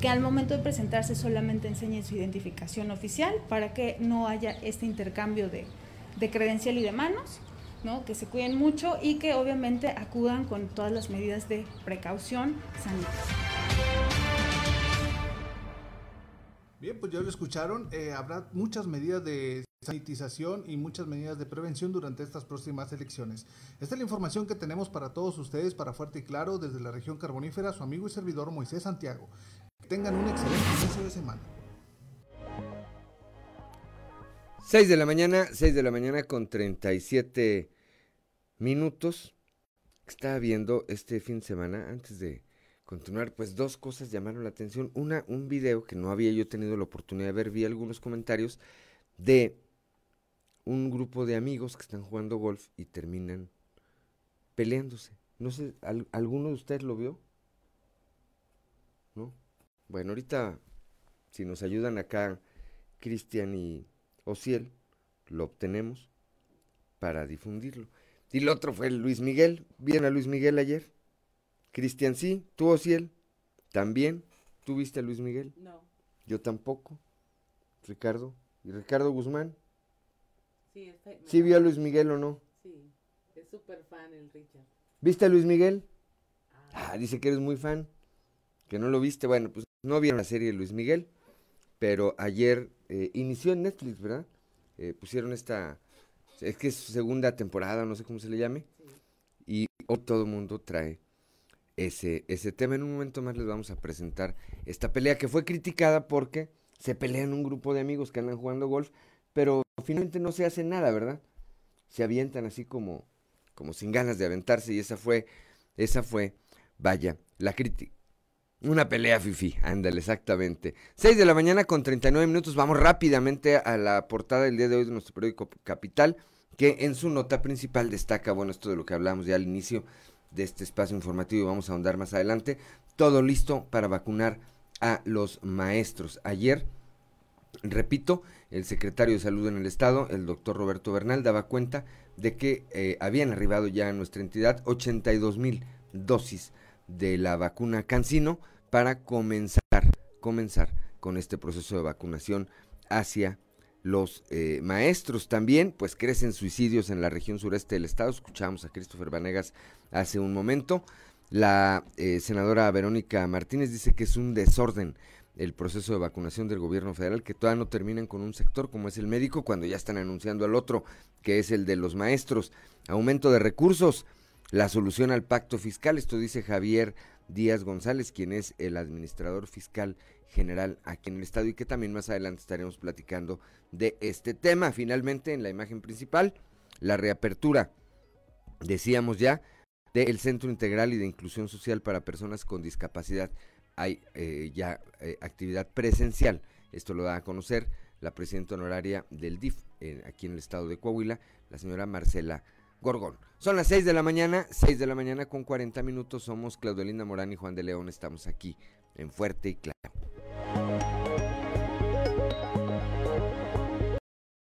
que al momento de presentarse solamente enseñen su identificación oficial para que no haya este intercambio de, de credencial y de manos, ¿no? que se cuiden mucho y que obviamente acudan con todas las medidas de precaución sanitaria. Bien, pues ya lo escucharon, eh, habrá muchas medidas de sanitización y muchas medidas de prevención durante estas próximas elecciones. Esta es la información que tenemos para todos ustedes, para Fuerte y Claro, desde la región carbonífera, su amigo y servidor Moisés Santiago tengan un excelente inicio de semana. 6 de la mañana, 6 de la mañana con 37 minutos. Estaba viendo este fin de semana, antes de continuar, pues dos cosas llamaron la atención. Una, un video que no había yo tenido la oportunidad de ver, vi algunos comentarios de un grupo de amigos que están jugando golf y terminan peleándose. No sé, ¿alguno de ustedes lo vio? ¿No? Bueno, ahorita, si nos ayudan acá Cristian y Ociel, lo obtenemos para difundirlo. Y el otro fue Luis Miguel. ¿Vieron a Luis Miguel ayer? Cristian sí, tú Ociel, también. ¿Tú viste a Luis Miguel? No. Yo tampoco. Ricardo. ¿Y Ricardo Guzmán? Sí, ¿Sí vio a Luis Miguel o no? Sí, es súper fan el Richard. ¿Viste a Luis Miguel? Ah. ah, dice que eres muy fan. Que no lo viste. Bueno, pues no vieron la serie Luis Miguel, pero ayer eh, inició en Netflix, ¿verdad? Eh, pusieron esta, es que es segunda temporada, no sé cómo se le llame, y todo el mundo trae ese, ese tema. En un momento más les vamos a presentar esta pelea que fue criticada porque se pelean un grupo de amigos que andan jugando golf, pero finalmente no se hace nada, ¿verdad? Se avientan así como, como sin ganas de aventarse y esa fue, esa fue, vaya, la crítica una pelea fifi, ándale, exactamente. 6 de la mañana con 39 minutos. Vamos rápidamente a la portada del día de hoy de nuestro periódico Capital, que en su nota principal destaca, bueno, esto de lo que hablamos ya al inicio de este espacio informativo y vamos a ahondar más adelante. Todo listo para vacunar a los maestros. Ayer, repito, el secretario de Salud en el Estado, el doctor Roberto Bernal, daba cuenta de que eh, habían arribado ya a nuestra entidad 82 mil dosis de la vacuna Cancino para comenzar, comenzar con este proceso de vacunación hacia los eh, maestros. También, pues crecen suicidios en la región sureste del estado. Escuchamos a Christopher Vanegas hace un momento. La eh, senadora Verónica Martínez dice que es un desorden el proceso de vacunación del gobierno federal, que todavía no terminan con un sector como es el médico, cuando ya están anunciando al otro, que es el de los maestros. Aumento de recursos la solución al pacto fiscal. Esto dice Javier Díaz González, quien es el administrador fiscal general aquí en el estado y que también más adelante estaremos platicando de este tema. Finalmente, en la imagen principal, la reapertura, decíamos ya, del Centro Integral y de Inclusión Social para Personas con Discapacidad. Hay eh, ya eh, actividad presencial. Esto lo da a conocer la presidenta honoraria del DIF aquí en el estado de Coahuila, la señora Marcela Gorgón. Son las 6 de la mañana, 6 de la mañana con 40 minutos. Somos Claudelina Morán y Juan de León. Estamos aquí en Fuerte y Claro.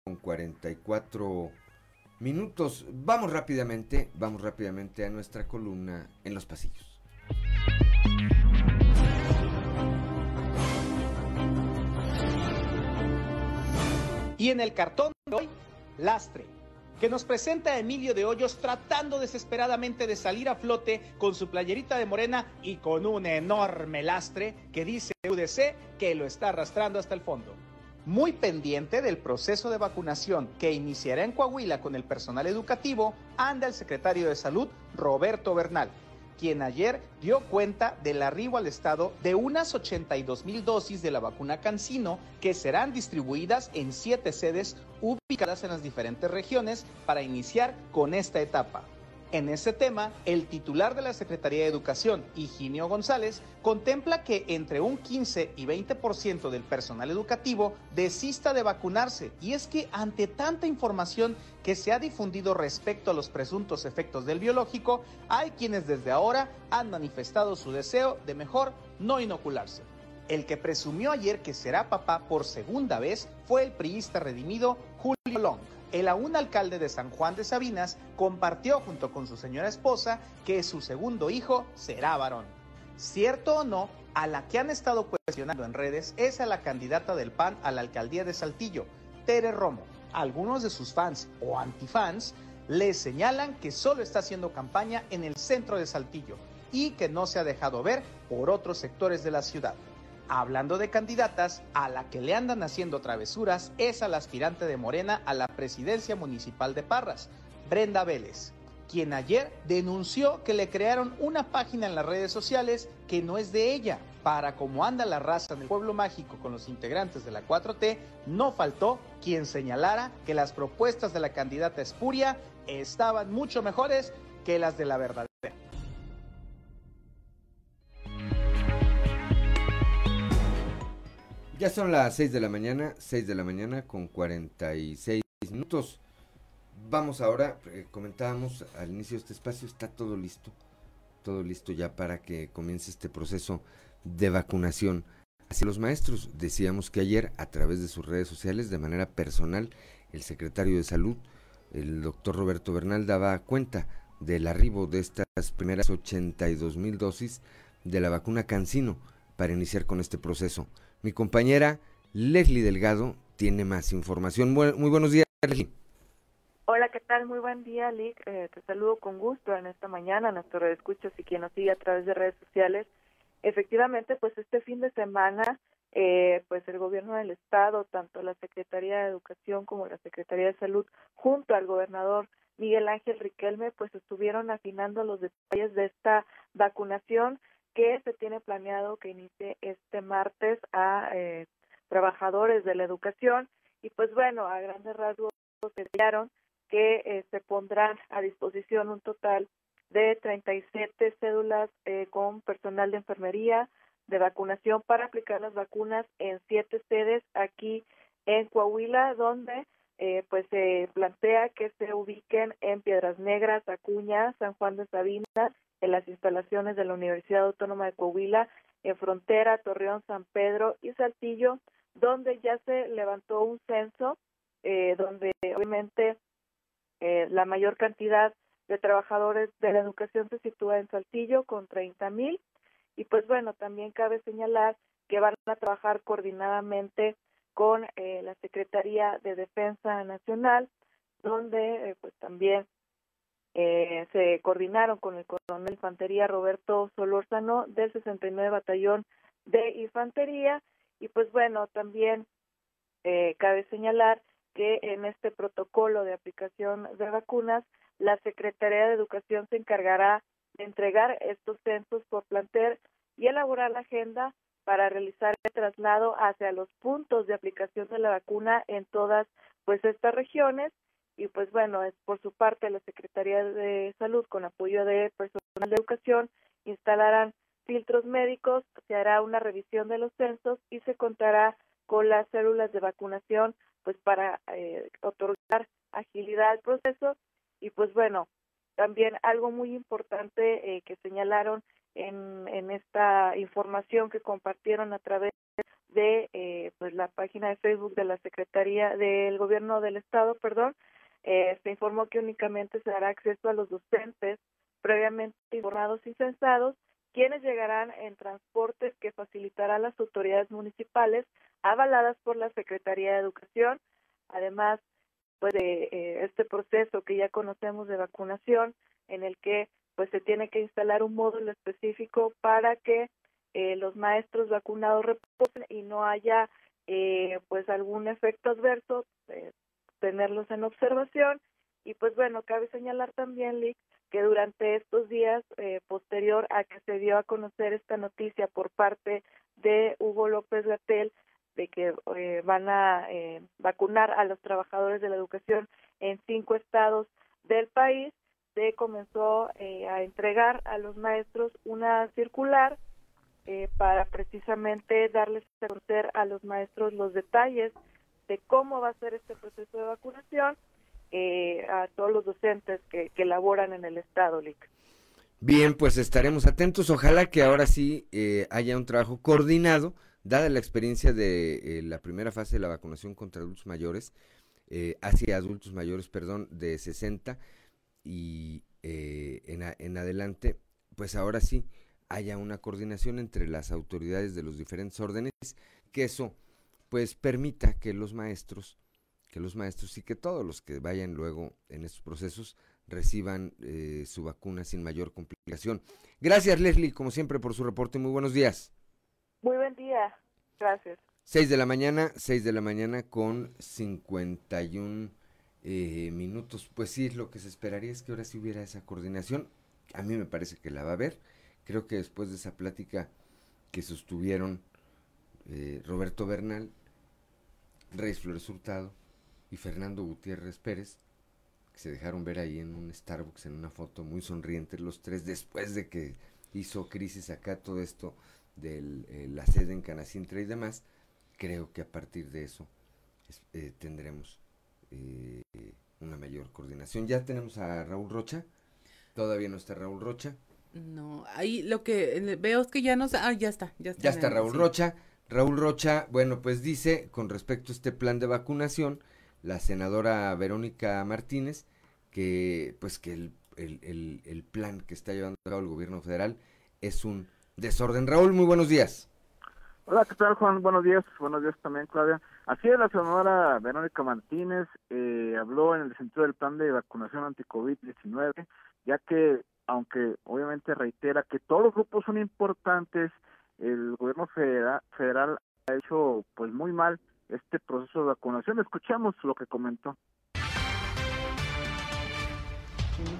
Con 44 minutos. Vamos rápidamente, vamos rápidamente a nuestra columna en los pasillos. Y en el cartón de hoy, lastre que nos presenta Emilio de Hoyos tratando desesperadamente de salir a flote con su playerita de morena y con un enorme lastre que dice UDC que lo está arrastrando hasta el fondo. Muy pendiente del proceso de vacunación que iniciará en Coahuila con el personal educativo, anda el secretario de Salud, Roberto Bernal, quien ayer dio cuenta del arribo al estado de unas 82 mil dosis de la vacuna Cancino que serán distribuidas en siete sedes ubicadas en las diferentes regiones para iniciar con esta etapa. En ese tema, el titular de la Secretaría de Educación, Higinio González, contempla que entre un 15 y 20% del personal educativo desista de vacunarse. Y es que ante tanta información que se ha difundido respecto a los presuntos efectos del biológico, hay quienes desde ahora han manifestado su deseo de mejor no inocularse. El que presumió ayer que será papá por segunda vez fue el priista redimido Julio Long el aún alcalde de San Juan de Sabinas compartió junto con su señora esposa que su segundo hijo será varón. Cierto o no, a la que han estado cuestionando en redes es a la candidata del PAN a la alcaldía de Saltillo, Tere Romo. Algunos de sus fans o antifans le señalan que solo está haciendo campaña en el centro de Saltillo y que no se ha dejado ver por otros sectores de la ciudad. Hablando de candidatas, a la que le andan haciendo travesuras es al aspirante de Morena a la presidencia municipal de Parras, Brenda Vélez, quien ayer denunció que le crearon una página en las redes sociales que no es de ella. Para cómo anda la raza en el pueblo mágico con los integrantes de la 4T, no faltó quien señalara que las propuestas de la candidata espuria estaban mucho mejores que las de la verdadera. Ya son las 6 de la mañana, 6 de la mañana con 46 minutos. Vamos ahora, eh, comentábamos al inicio de este espacio, está todo listo, todo listo ya para que comience este proceso de vacunación hacia los maestros. Decíamos que ayer, a través de sus redes sociales, de manera personal, el secretario de Salud, el doctor Roberto Bernal, daba cuenta del arribo de estas primeras 82 mil dosis de la vacuna Cancino para iniciar con este proceso. Mi compañera Leslie Delgado tiene más información. Muy, buenos días, Leslie. Hola, ¿qué tal? Muy buen día, Lick. Eh, te saludo con gusto en esta mañana, nuestro escuchas y quien nos sigue a través de redes sociales. Efectivamente, pues este fin de semana, eh, pues el gobierno del estado, tanto la Secretaría de Educación como la Secretaría de Salud, junto al gobernador Miguel Ángel Riquelme, pues estuvieron afinando los detalles de esta vacunación que se tiene planeado que inicie este martes a eh, trabajadores de la educación. Y pues bueno, a grandes rasgos se dijeron que eh, se pondrán a disposición un total de 37 cédulas eh, con personal de enfermería de vacunación para aplicar las vacunas en siete sedes aquí en Coahuila, donde eh, pues se plantea que se ubiquen en Piedras Negras, Acuña, San Juan de Sabina en las instalaciones de la Universidad Autónoma de Coahuila, en Frontera, Torreón, San Pedro y Saltillo, donde ya se levantó un censo, eh, donde obviamente eh, la mayor cantidad de trabajadores de la educación se sitúa en Saltillo con 30 mil. Y pues bueno, también cabe señalar que van a trabajar coordinadamente con eh, la Secretaría de Defensa Nacional, donde pues también eh, se coordinaron con el coronel de infantería Roberto Solórzano del 69 Batallón de Infantería. Y pues bueno, también eh, cabe señalar que en este protocolo de aplicación de vacunas, la Secretaría de Educación se encargará de entregar estos censos por plantel y elaborar la agenda para realizar el traslado hacia los puntos de aplicación de la vacuna en todas pues estas regiones y pues bueno, es por su parte la Secretaría de Salud con apoyo de personal de educación instalarán filtros médicos, se hará una revisión de los censos y se contará con las células de vacunación pues para eh, otorgar agilidad al proceso. Y pues bueno, también algo muy importante eh, que señalaron en, en esta información que compartieron a través de eh, pues la página de Facebook de la Secretaría del Gobierno del Estado, perdón, eh, se informó que únicamente se dará acceso a los docentes previamente informados y censados, quienes llegarán en transportes que facilitarán las autoridades municipales avaladas por la Secretaría de Educación. Además, pues de eh, este proceso que ya conocemos de vacunación, en el que pues se tiene que instalar un módulo específico para que eh, los maestros vacunados reposen y no haya eh, pues algún efecto adverso, eh, tenerlos en observación. Y pues bueno, cabe señalar también, Lick, que durante estos días, eh, posterior a que se dio a conocer esta noticia por parte de Hugo López Gatel, de que eh, van a eh, vacunar a los trabajadores de la educación en cinco estados del país, se comenzó a entregar a los maestros una circular eh, para precisamente darles a conocer a los maestros los detalles de cómo va a ser este proceso de vacunación eh, a todos los docentes que, laboran en el Estado, LIC. Bien, pues estaremos atentos. Ojalá que ahora sí eh, haya un trabajo coordinado, dada la experiencia de la primera fase de la vacunación contra adultos mayores, hacia adultos mayores, perdón, de 60 y en, en adelante, pues ahora sí haya una coordinación entre las autoridades de los diferentes órdenes, que eso pues permita que los maestros, que los maestros y que todos los que vayan luego en estos procesos reciban eh, su vacuna sin mayor complicación. Gracias Leslie, como siempre, por su reporte. Muy buenos días. Muy buen día. Gracias. 6 de la mañana, 6 de la mañana con 51 eh, minutos. Pues sí, lo que se esperaría es que ahora sí hubiera esa coordinación. A mí me parece que la va a haber Creo que después de esa plática que sostuvieron eh, Roberto Bernal, Reyes Flores Hurtado y Fernando Gutiérrez Pérez, que se dejaron ver ahí en un Starbucks en una foto muy sonriente los tres después de que hizo crisis acá todo esto de eh, la sede en Canacintra y demás, creo que a partir de eso eh, tendremos una mayor coordinación. Ya tenemos a Raúl Rocha, todavía no está Raúl Rocha, no, ahí lo que veo es que ya no... Ah, ya está, ya está. Ya está Raúl Rocha. Raúl Rocha, bueno, pues dice con respecto a este plan de vacunación, la senadora Verónica Martínez, que pues que el, el, el, plan que está llevando a cabo el gobierno federal es un desorden. Raúl, muy buenos días. Hola, ¿qué tal Juan? Buenos días, buenos días también Claudia. Así es, la senadora Verónica Martínez eh, habló en el sentido del plan de vacunación anti-COVID-19, ya que aunque obviamente reitera que todos los grupos son importantes, el gobierno federal, federal ha hecho pues muy mal este proceso de vacunación. Escuchamos lo que comentó.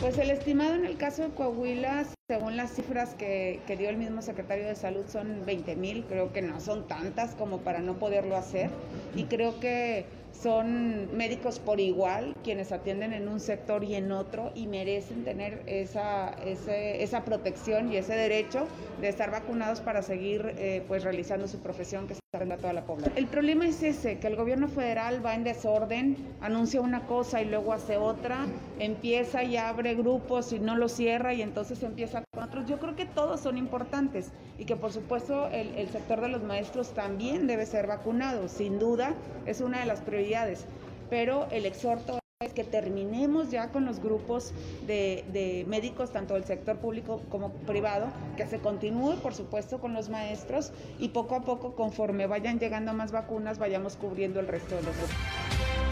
Pues el estimado en el caso de Coahuila, según las cifras que, dio el mismo secretario de Salud, son 20 mil. Creo que no son tantas como para no poderlo hacer. Y creo que son médicos por igual quienes atienden en un sector y en otro y merecen tener esa, esa protección y ese derecho de estar vacunados para seguir eh, pues realizando su profesión que se a toda la población. El problema es ese, que el gobierno federal va en desorden, anuncia una cosa y luego hace otra, empieza y abre grupos y no lo cierra y entonces empieza con otros. Yo creo que todos son importantes y que por supuesto el, sector de los maestros también debe ser vacunado, sin duda es una de las prioridades pero el exhorto es que terminemos ya con los grupos de, médicos, tanto del sector público como privado, que se continúe, por supuesto, con los maestros y poco a poco, conforme vayan llegando más vacunas, vayamos cubriendo el resto de los grupos.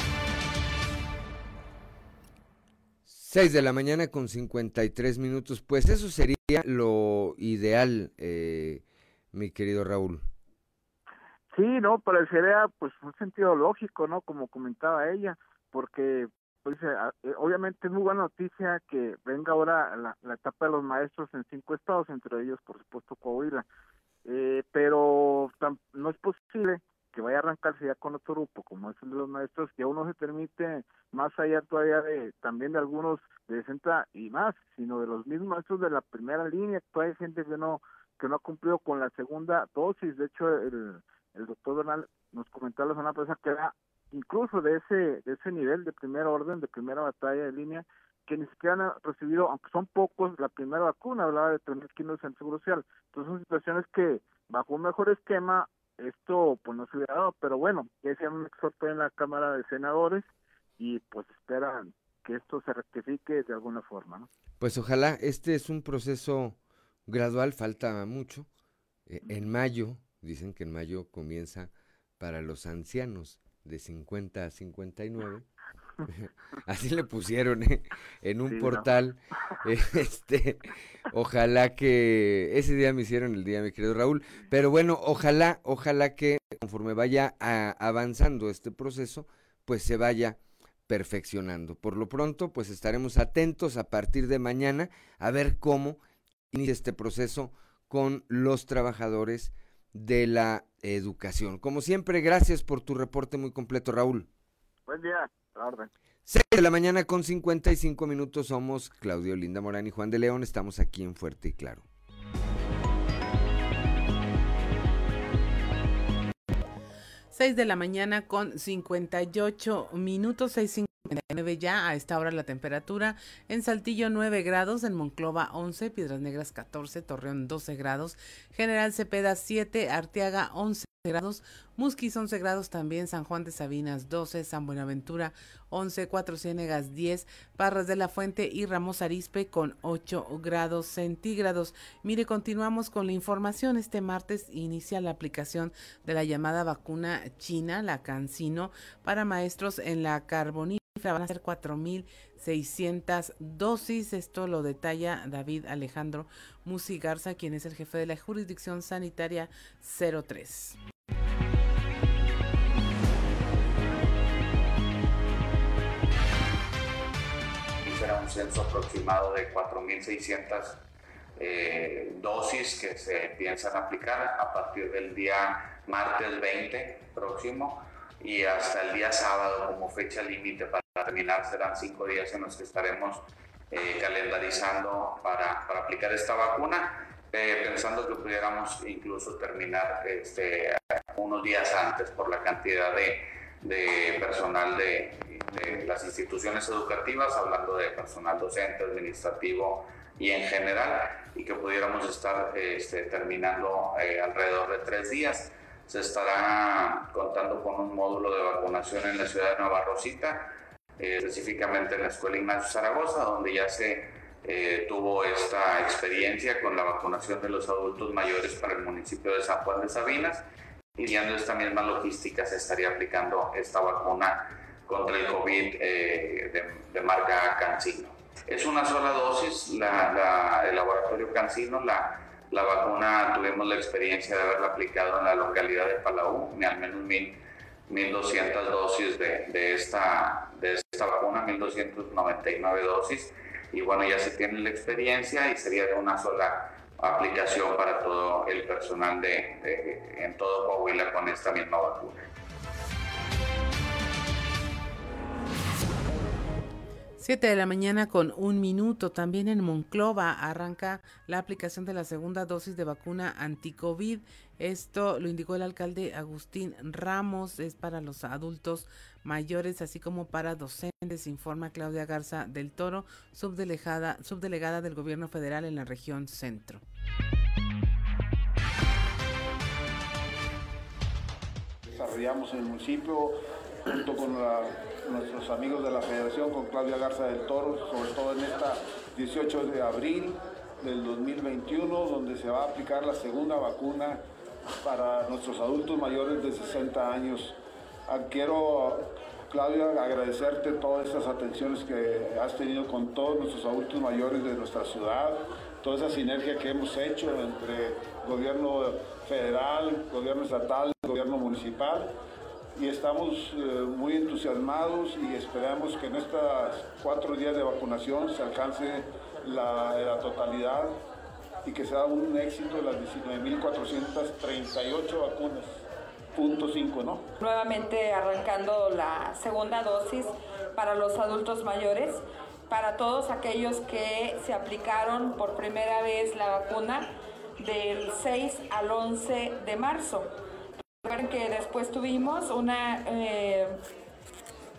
6 de la mañana con 53 minutos, pues eso sería lo ideal, eh, mi querido Raúl. Sí, no, parecería pues un sentido lógico, ¿no? Como comentaba ella, porque pues eh, obviamente es muy buena noticia que venga ahora la, la, etapa de los maestros en cinco estados, entre ellos por supuesto Coahuila, eh, pero no es posible que vaya a arrancarse ya con otro grupo como es el de los maestros, que aún no se permite más allá todavía de también de algunos de 60 y más, sino de los mismos maestros de la primera línea, todavía hay gente que no que no ha cumplido con la segunda dosis, de hecho el el doctor Bernal nos comentó la semana pasada que era incluso de ese de ese nivel de primer orden, de primera batalla de línea, que ni siquiera han recibido, aunque son pocos, la primera vacuna, hablaba de 3.500 en Seguro Social. Entonces son situaciones que bajo un mejor esquema esto pues no se hubiera dado, pero bueno, ya hicieron un exhorto en la Cámara de Senadores y pues esperan que esto se rectifique de alguna forma. ¿no? Pues ojalá, este es un proceso gradual, falta mucho. Eh, en mayo, dicen que en mayo comienza para los ancianos de 50 a 59. Así le pusieron ¿eh? en un portal. Este, ojalá que ese día me hicieron el día, mi querido Raúl. Pero bueno, ojalá, ojalá que conforme vaya avanzando este proceso, pues se vaya perfeccionando. Por lo pronto, pues estaremos atentos a partir de mañana a ver cómo inicia este proceso con los trabajadores de la educación. Como siempre, gracias por tu reporte muy completo, Raúl. Buen día, la orden. 6 de la mañana con 55 minutos somos Claudio Linda Morán y Juan de León. Estamos aquí en Fuerte y Claro. 6 de la mañana con 58 minutos, 6.59 ya a esta hora la temperatura. En Saltillo 9 grados, en Monclova 11, Piedras Negras 14, Torreón 12 grados, General Cepeda 7, Arteaga 11 grados, Musquis 11 grados también, San Juan de Sabinas 12, San Buenaventura 11, Cuatro Ciénegas 10, Parras de la Fuente y Ramos Arispe con 8 grados centígrados. Mire, continuamos con la información. Este martes inicia la aplicación de la llamada vacuna china, la Cancino, para maestros en la Van a ser 4.600 dosis. Esto lo detalla David Alejandro Musi Garza, quien es el jefe de la jurisdicción sanitaria 03. Será un censo aproximado de 4.600 eh, dosis que se piensan aplicar a partir del día martes 20 próximo y hasta el día sábado como fecha límite para terminar serán cinco días en los que estaremos eh, calendarizando para, para, aplicar esta vacuna, eh, pensando que pudiéramos incluso terminar este, unos días antes por la cantidad de, de personal de, de, las instituciones educativas, hablando de personal docente, administrativo y en general, y que pudiéramos estar este, terminando eh, alrededor de tres días. Se estará contando con un módulo de vacunación en la ciudad de Nueva Rosita, eh, específicamente en la Escuela Ignacio Zaragoza, donde ya se eh, tuvo esta experiencia con la vacunación de los adultos mayores para el municipio de San Juan de Sabinas. Y viendo esta misma logística se estaría aplicando esta vacuna contra el COVID eh, de, de, marca Cancino. Es una sola dosis, la, la, el laboratorio Cancino, la, la vacuna tuvimos la experiencia de haberla aplicado en la localidad de Palau, al menos mil 1.200 dosis de, de, esta, de esta vacuna, 1.299 dosis. Y bueno, ya se tiene la experiencia y sería de una sola aplicación para todo el personal de, de en todo Coahuila con esta misma vacuna. 7 de la mañana con un minuto. También en Monclova arranca la aplicación de la segunda dosis de vacuna anti-COVID. Esto lo indicó el alcalde Agustín Ramos. Es para los adultos mayores, así como para docentes, informa Claudia Garza del Toro, subdelegada, subdelegada del gobierno federal en la región centro. Desarrollamos en el municipio junto con nuestros amigos de la Federación, con Claudia Garza del Toro, sobre todo en esta 18 de abril del 2021, donde se va a aplicar la segunda vacuna para nuestros adultos mayores de 60 años. Quiero, Claudia, agradecerte todas estas atenciones que has tenido con todos nuestros adultos mayores de nuestra ciudad, toda esa sinergia que hemos hecho entre gobierno federal, gobierno estatal, gobierno municipal y estamos eh, muy entusiasmados y esperamos que en estos cuatro días de vacunación se alcance la, la totalidad y que sea un éxito de las 19.438 vacunas. Punto 5, ¿no? Nuevamente arrancando la segunda dosis para los adultos mayores, para todos aquellos que se aplicaron por primera vez la vacuna del 6 al 11 de marzo. Recuerden que después tuvimos una eh,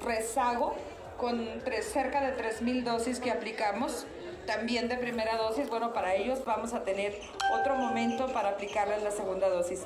rezago con tres, cerca de 3.000 dosis que aplicamos, también de primera dosis. Bueno, para ellos vamos a tener otro momento para aplicarles la segunda dosis.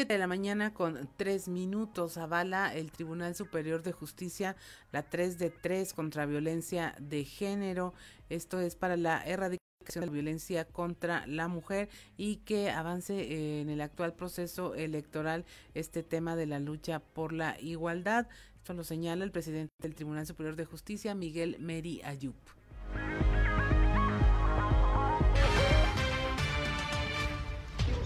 7 de la mañana con 3 minutos avala el Tribunal Superior de Justicia la 3 de 3 contra violencia de género. Esto es para la erradicación de la violencia contra la mujer y que avance en el actual proceso electoral este tema de la lucha por la igualdad. Esto lo señala el presidente del Tribunal Superior de Justicia, Miguel Meri Ayub.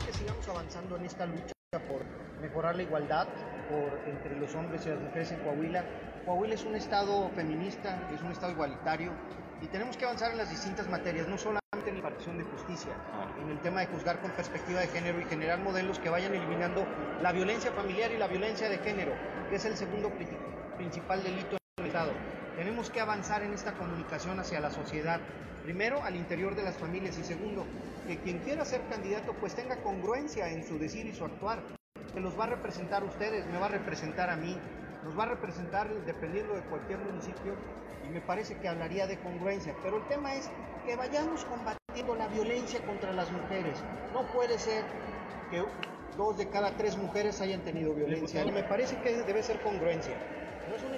que sigamos avanzando en esta lucha por mejorar la igualdad por, entre los hombres y las mujeres en Coahuila. Coahuila es un estado feminista, es un estado igualitario y tenemos que avanzar en las distintas materias, no solamente en la impartición de justicia, en el tema de juzgar con perspectiva de género y generar modelos que vayan eliminando la violencia familiar y la violencia de género, que es el segundo principal delito en el Estado. Tenemos que avanzar en esta comunicación hacia la sociedad, primero al interior de las familias y segundo, que quien quiera ser candidato pues tenga congruencia en su decir y su actuar, que los va a representar a ustedes, me va a representar a mí, nos va a representar dependiendo de cualquier municipio y me parece que hablaría de congruencia, pero el tema es que vayamos combatiendo la violencia contra las mujeres. No puede ser que dos de cada tres mujeres hayan tenido violencia. Me parece que debe ser congruencia.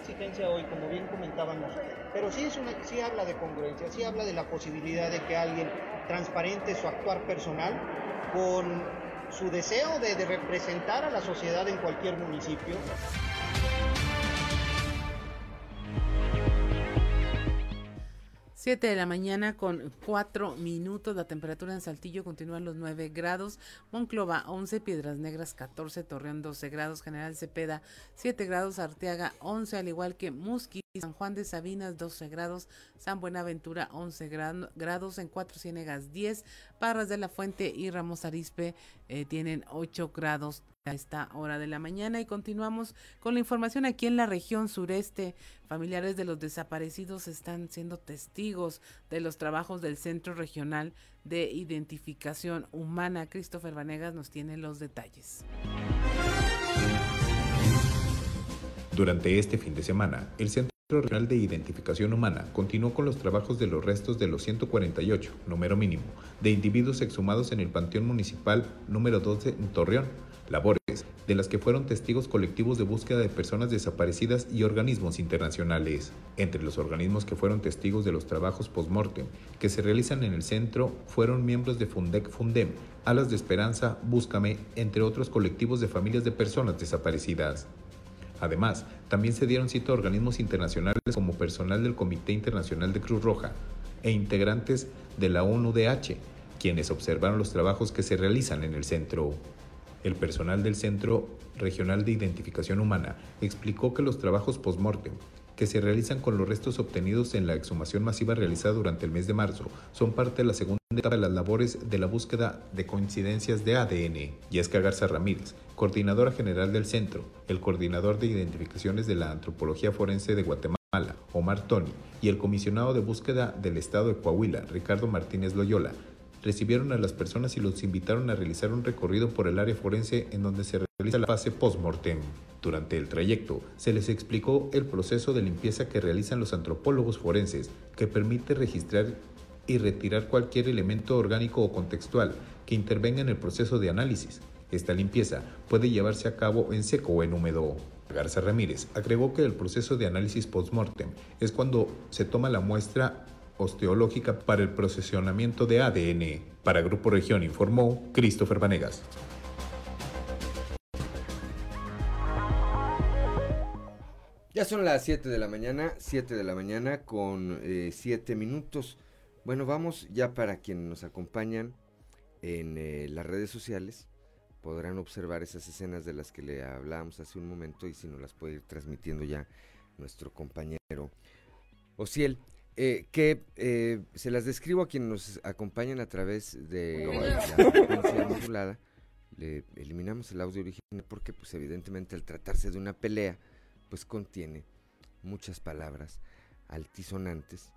Hoy, como bien comentábamos, pero sí, es una, sí habla de congruencia, sí habla de la posibilidad de que alguien transparente su actuar personal con su deseo de, de representar a la sociedad en cualquier municipio. 7 de la mañana con 4 minutos. La temperatura en Saltillo continúa en los 9 grados. Monclova 11, Piedras Negras 14, Torreón 12 grados, General Cepeda 7 grados, Arteaga 11, al igual que Musqui, San Juan de Sabinas 12 grados, San Buenaventura 11 grados, en Cuatro Ciénegas 10, Parras de la Fuente y Ramos Arispe eh, tienen 8 grados a esta hora de la mañana y continuamos con la información aquí en la región sureste. Familiares de los desaparecidos están siendo testigos de los trabajos del Centro Regional de Identificación Humana. Christopher Vanegas nos tiene los detalles. Durante este fin de semana, el Centro Regional de Identificación Humana continuó con los trabajos de los restos de los 148, número mínimo, de individuos exhumados en el Panteón Municipal número 12 en Torreón labores de las que fueron testigos colectivos de búsqueda de personas desaparecidas y organismos internacionales. Entre los organismos que fueron testigos de los trabajos post-mortem que se realizan en el centro fueron miembros de Fundec Fundem, Alas de Esperanza, Búscame, entre otros colectivos de familias de personas desaparecidas. Además, también se dieron cita a organismos internacionales como personal del Comité Internacional de Cruz Roja e integrantes de la ONU-DH, quienes observaron los trabajos que se realizan en el centro. El personal del Centro Regional de Identificación Humana explicó que los trabajos post-mortem que se realizan con los restos obtenidos en la exhumación masiva realizada durante el mes de marzo son parte de la segunda etapa de las labores de la búsqueda de coincidencias de ADN. Yesca Garza Ramírez, coordinadora general del centro, el coordinador de identificaciones de la antropología forense de Guatemala, Omar Tony, y el comisionado de búsqueda del estado de Coahuila, Ricardo Martínez Loyola, recibieron a las personas y los invitaron a realizar un recorrido por el área forense en donde se realiza la fase post-mortem. Durante el trayecto se les explicó el proceso de limpieza que realizan los antropólogos forenses, que permite registrar y retirar cualquier elemento orgánico o contextual que intervenga en el proceso de análisis. Esta limpieza puede llevarse a cabo en seco o en húmedo. Garza Ramírez agregó que el proceso de análisis post-mortem es cuando se toma la muestra osteológica para el procesionamiento de ADN. Para Grupo Región informó Christopher Vanegas. Ya son las 7 de la mañana, 7 de la mañana con 7 eh, minutos. Bueno, vamos ya para quienes nos acompañan en eh, las redes sociales. Podrán observar esas escenas de las que le hablábamos hace un momento y si nos las puede ir transmitiendo ya nuestro compañero Ociel. Eh, que eh, se las describo a quienes nos acompañan a través de la frecuencia modulada. Le eliminamos el audio original porque, pues, evidentemente, al tratarse de una pelea, pues contiene muchas palabras altisonantes,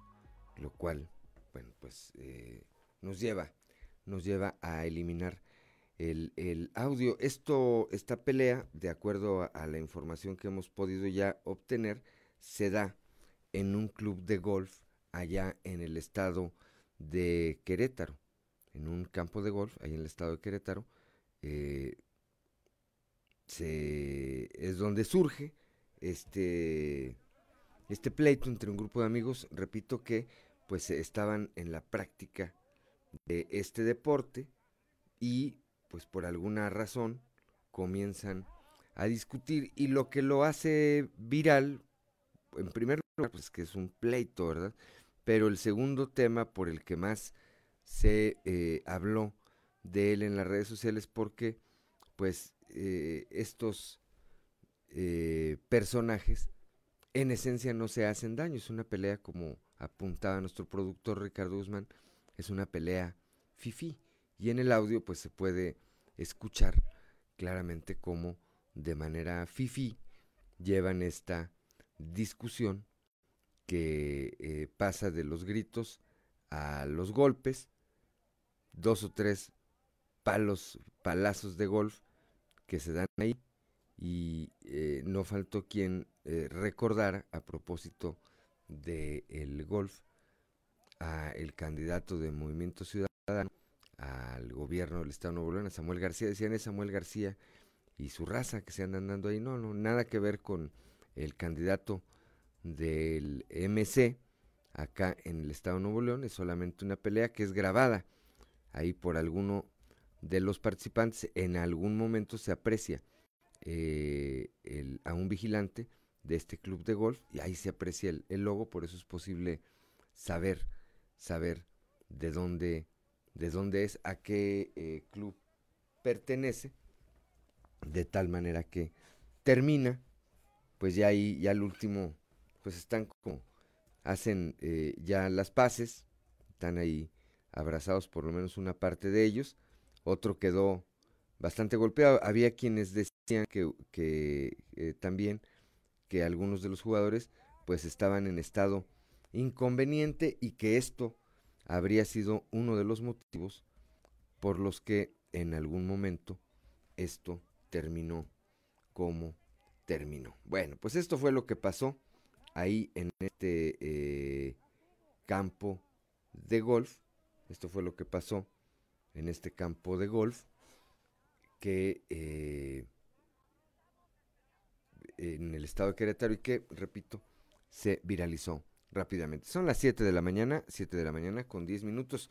lo cual, bueno, pues eh, nos lleva, nos lleva a eliminar el, audio. Esto, esta pelea, de acuerdo a, la información que hemos podido ya obtener, se da en un club de golf allá en el estado de Querétaro, en un campo de golf, ahí en el estado de Querétaro, eh, es donde surge este, este pleito entre un grupo de amigos, repito que pues estaban en la práctica de este deporte y pues por alguna razón comienzan a discutir y lo que lo hace viral, en primer lugar, pues que es un pleito, ¿verdad? Pero el segundo tema por el que más se eh, habló de él en las redes sociales porque pues eh, estos eh, personajes en esencia no se hacen daño, es una pelea como apuntaba nuestro productor Ricardo Guzmán, es una pelea fifi y en el audio pues se puede escuchar claramente cómo de manera fifi llevan esta discusión que eh, pasa de los gritos a los golpes, dos o tres palos, palazos de golf que se dan ahí y eh, no faltó quien eh, recordara a propósito del golf a el candidato de Movimiento Ciudadano al gobierno del Estado de Nuevo León, a Samuel García, decían es Samuel García y su raza que se andan dando ahí, no, no, nada que ver con el candidato del MC acá en el Estado de Nuevo León, es solamente una pelea que es grabada ahí por alguno de los participantes, en algún momento se aprecia eh, a un vigilante de este club de golf y ahí se aprecia el, el logo, por eso es posible saber, saber de dónde de dónde es, a qué eh, club pertenece, de tal manera que termina, pues ya ahí, ya al último, pues están como, hacen eh, ya las paces, están ahí abrazados por lo menos una parte de ellos, otro quedó bastante golpeado, había quienes decían que, que eh, también que algunos de los jugadores pues estaban en estado inconveniente y que esto habría sido uno de los motivos por los que en algún momento esto terminó como terminó. Bueno, pues esto fue lo que pasó ahí en este eh, campo de golf. Esto fue lo que pasó en este campo de golf que eh, en el estado de Querétaro y que, repito, se viralizó rápidamente. Son las 7 de la mañana, 7 de la mañana con 10 minutos.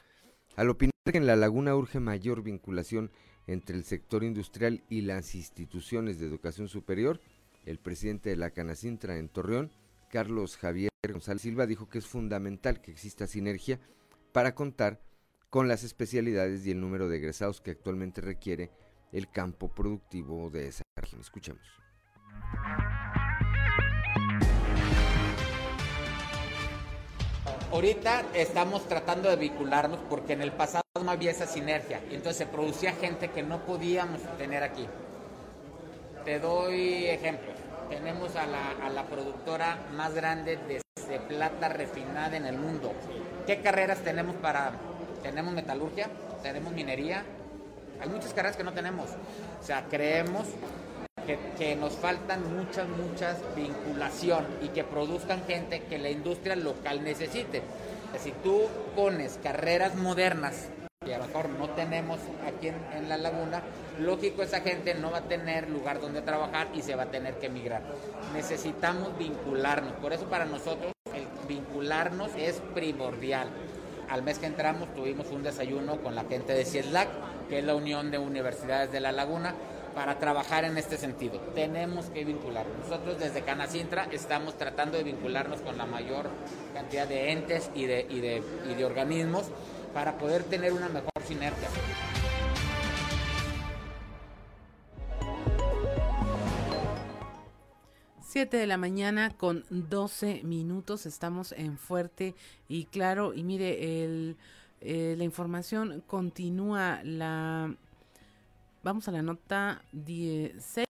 Al opinar que en la laguna urge mayor vinculación entre el sector industrial y las instituciones de educación superior, el presidente de la Canacintra en Torreón, Carlos Javier González Silva, dijo que es fundamental que exista sinergia para contar con las especialidades y el número de egresados que actualmente requiere el campo productivo de esa región. Escuchemos. Ahorita estamos tratando de vincularnos porque en el pasado no había esa sinergia entonces se producía gente que no podíamos tener aquí. Te doy ejemplos. Tenemos a la, productora más grande de, de, plata refinada en el mundo. ¿Qué carreras tenemos para...? Tenemos metalurgia, tenemos minería. Hay muchas carreras que no tenemos. O sea, creemos que, nos faltan muchas, muchas vinculación y que produzcan gente que la industria local necesite. Si tú pones carreras modernas que a lo mejor no tenemos aquí en, la laguna, lógico esa gente no va a tener lugar donde trabajar y se va a tener que emigrar. Necesitamos vincularnos, por eso para nosotros el vincularnos es primordial. Al mes que entramos tuvimos un desayuno con la gente de CIESLAC, que es la Unión de Universidades de la Laguna, para trabajar en este sentido. Tenemos que vincular. Nosotros desde Canacintra estamos tratando de vincularnos con la mayor cantidad de entes y de, y de, y de organismos para poder tener una mejor sinergia. Siete de la mañana con 12 minutos. Estamos en Fuerte y Claro. Y mire, eh, la información continúa. La Vamos a la nota 16,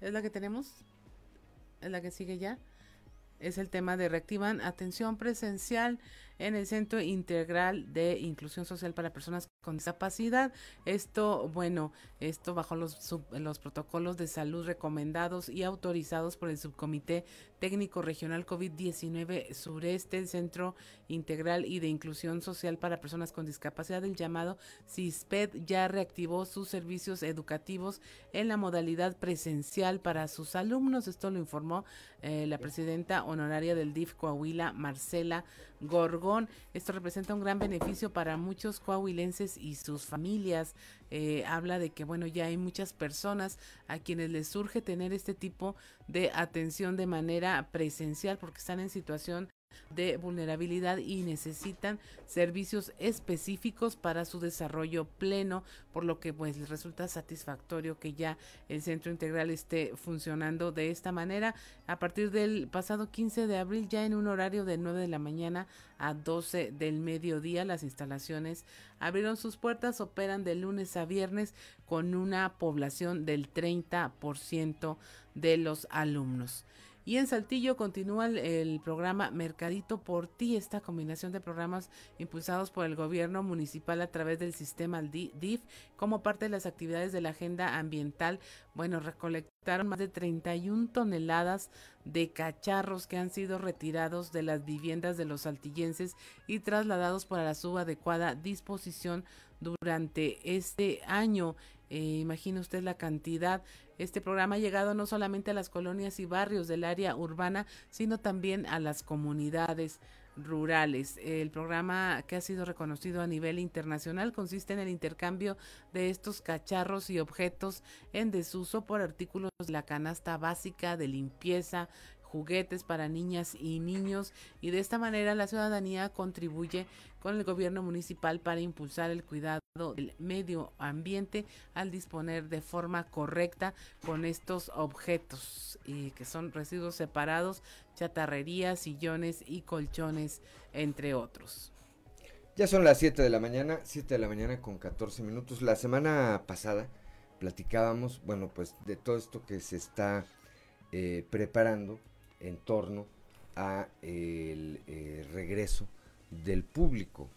es la que tenemos, es la que sigue ya. es el tema de reactivan atención presencial en el Centro Integral de Inclusión Social para Personas con Discapacidad. Esto, bueno, esto bajo los, los protocolos de salud recomendados y autorizados por el Subcomité Técnico Regional COVID-19 Sureste, el Centro Integral y de Inclusión Social para Personas con Discapacidad, el llamado CISPED, ya reactivó sus servicios educativos en la modalidad presencial para sus alumnos. Esto lo informó eh, la presidenta honoraria del DIF Coahuila, Marcela Esto representa un gran beneficio para muchos coahuilenses y sus familias. Eh, habla de que, bueno, ya hay muchas personas a quienes les surge tener este tipo de atención de manera presencial porque están en situación de vulnerabilidad y necesitan servicios específicos para su desarrollo pleno, por lo que pues les resulta satisfactorio que ya el centro integral esté funcionando de esta manera. A partir del pasado 15 de abril, ya en un horario de 9 de la mañana a 12 del mediodía, las instalaciones abrieron sus puertas, operan de lunes a viernes con una población del 30% de los alumnos. Y en Saltillo continúa el, programa Mercadito por Ti, esta combinación de programas impulsados por el gobierno municipal a través del sistema DIF como parte de las actividades de la agenda ambiental. Bueno, recolectaron más de 31 toneladas de cacharros que han sido retirados de las viviendas de los saltillenses y trasladados para la subadecuada disposición durante este año. Eh, imagine usted la cantidad. Este programa ha llegado no solamente a las colonias y barrios del área urbana, sino también a las comunidades rurales. El programa que ha sido reconocido a nivel internacional consiste en el intercambio de estos cacharros y objetos en desuso por artículos de la canasta básica de limpieza, juguetes para niñas y niños y de esta manera la ciudadanía contribuye con el gobierno municipal para impulsar el cuidado del medio ambiente al disponer de forma correcta con estos objetos y que son residuos separados, chatarrerías, sillones y colchones, entre otros. Ya son las 7 de la mañana, 7 de la mañana con 14 minutos. La semana pasada platicábamos, bueno, pues de todo esto que se está eh, preparando en torno a el eh, regreso del público,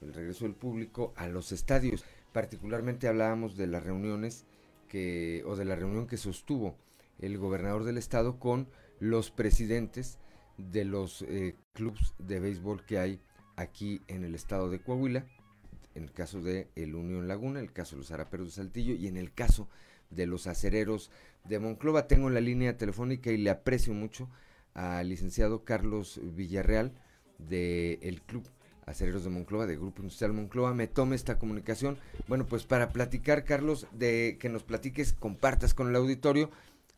el regreso del público a los estadios. Particularmente hablábamos de las reuniones que, o de la reunión que sostuvo el gobernador del estado con los presidentes de los eh, clubes de béisbol que hay aquí en el estado de Coahuila, en el caso de el Unión Laguna, el caso de los Araperos de Saltillo y en el caso de los acereros de Monclova. Tengo la línea telefónica y le aprecio mucho al licenciado Carlos Villarreal del el Club Acereros de Monclova, del Grupo Industrial Monclova, me tome esta comunicación. Bueno, pues para platicar, Carlos, de que nos platiques, compartas con el auditorio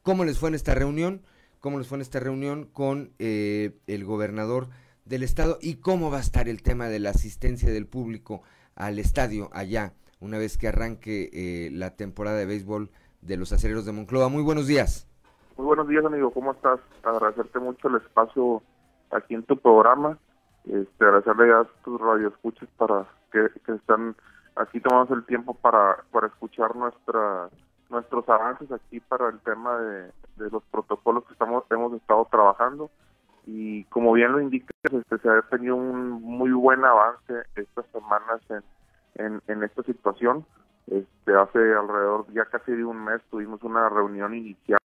cómo les fue en esta reunión, cómo les fue en esta reunión con eh, el gobernador del estado y cómo va a estar el tema de la asistencia del público al estadio allá, una vez que arranque eh, la temporada de béisbol de los acereros de Monclova. Muy buenos días. Muy buenos días, amigo. ¿Cómo estás? Agradecerte mucho el espacio aquí en tu programa. Este, agradecerle a tus radioescuchas para que, están aquí tomamos el tiempo para, para escuchar nuestra nuestros avances aquí para el tema de, los protocolos que estamos hemos estado trabajando. Y como bien lo indicas este, se ha tenido un muy buen avance estas semanas en, en, esta situación. Este, hace alrededor ya casi de un mes tuvimos una reunión inicial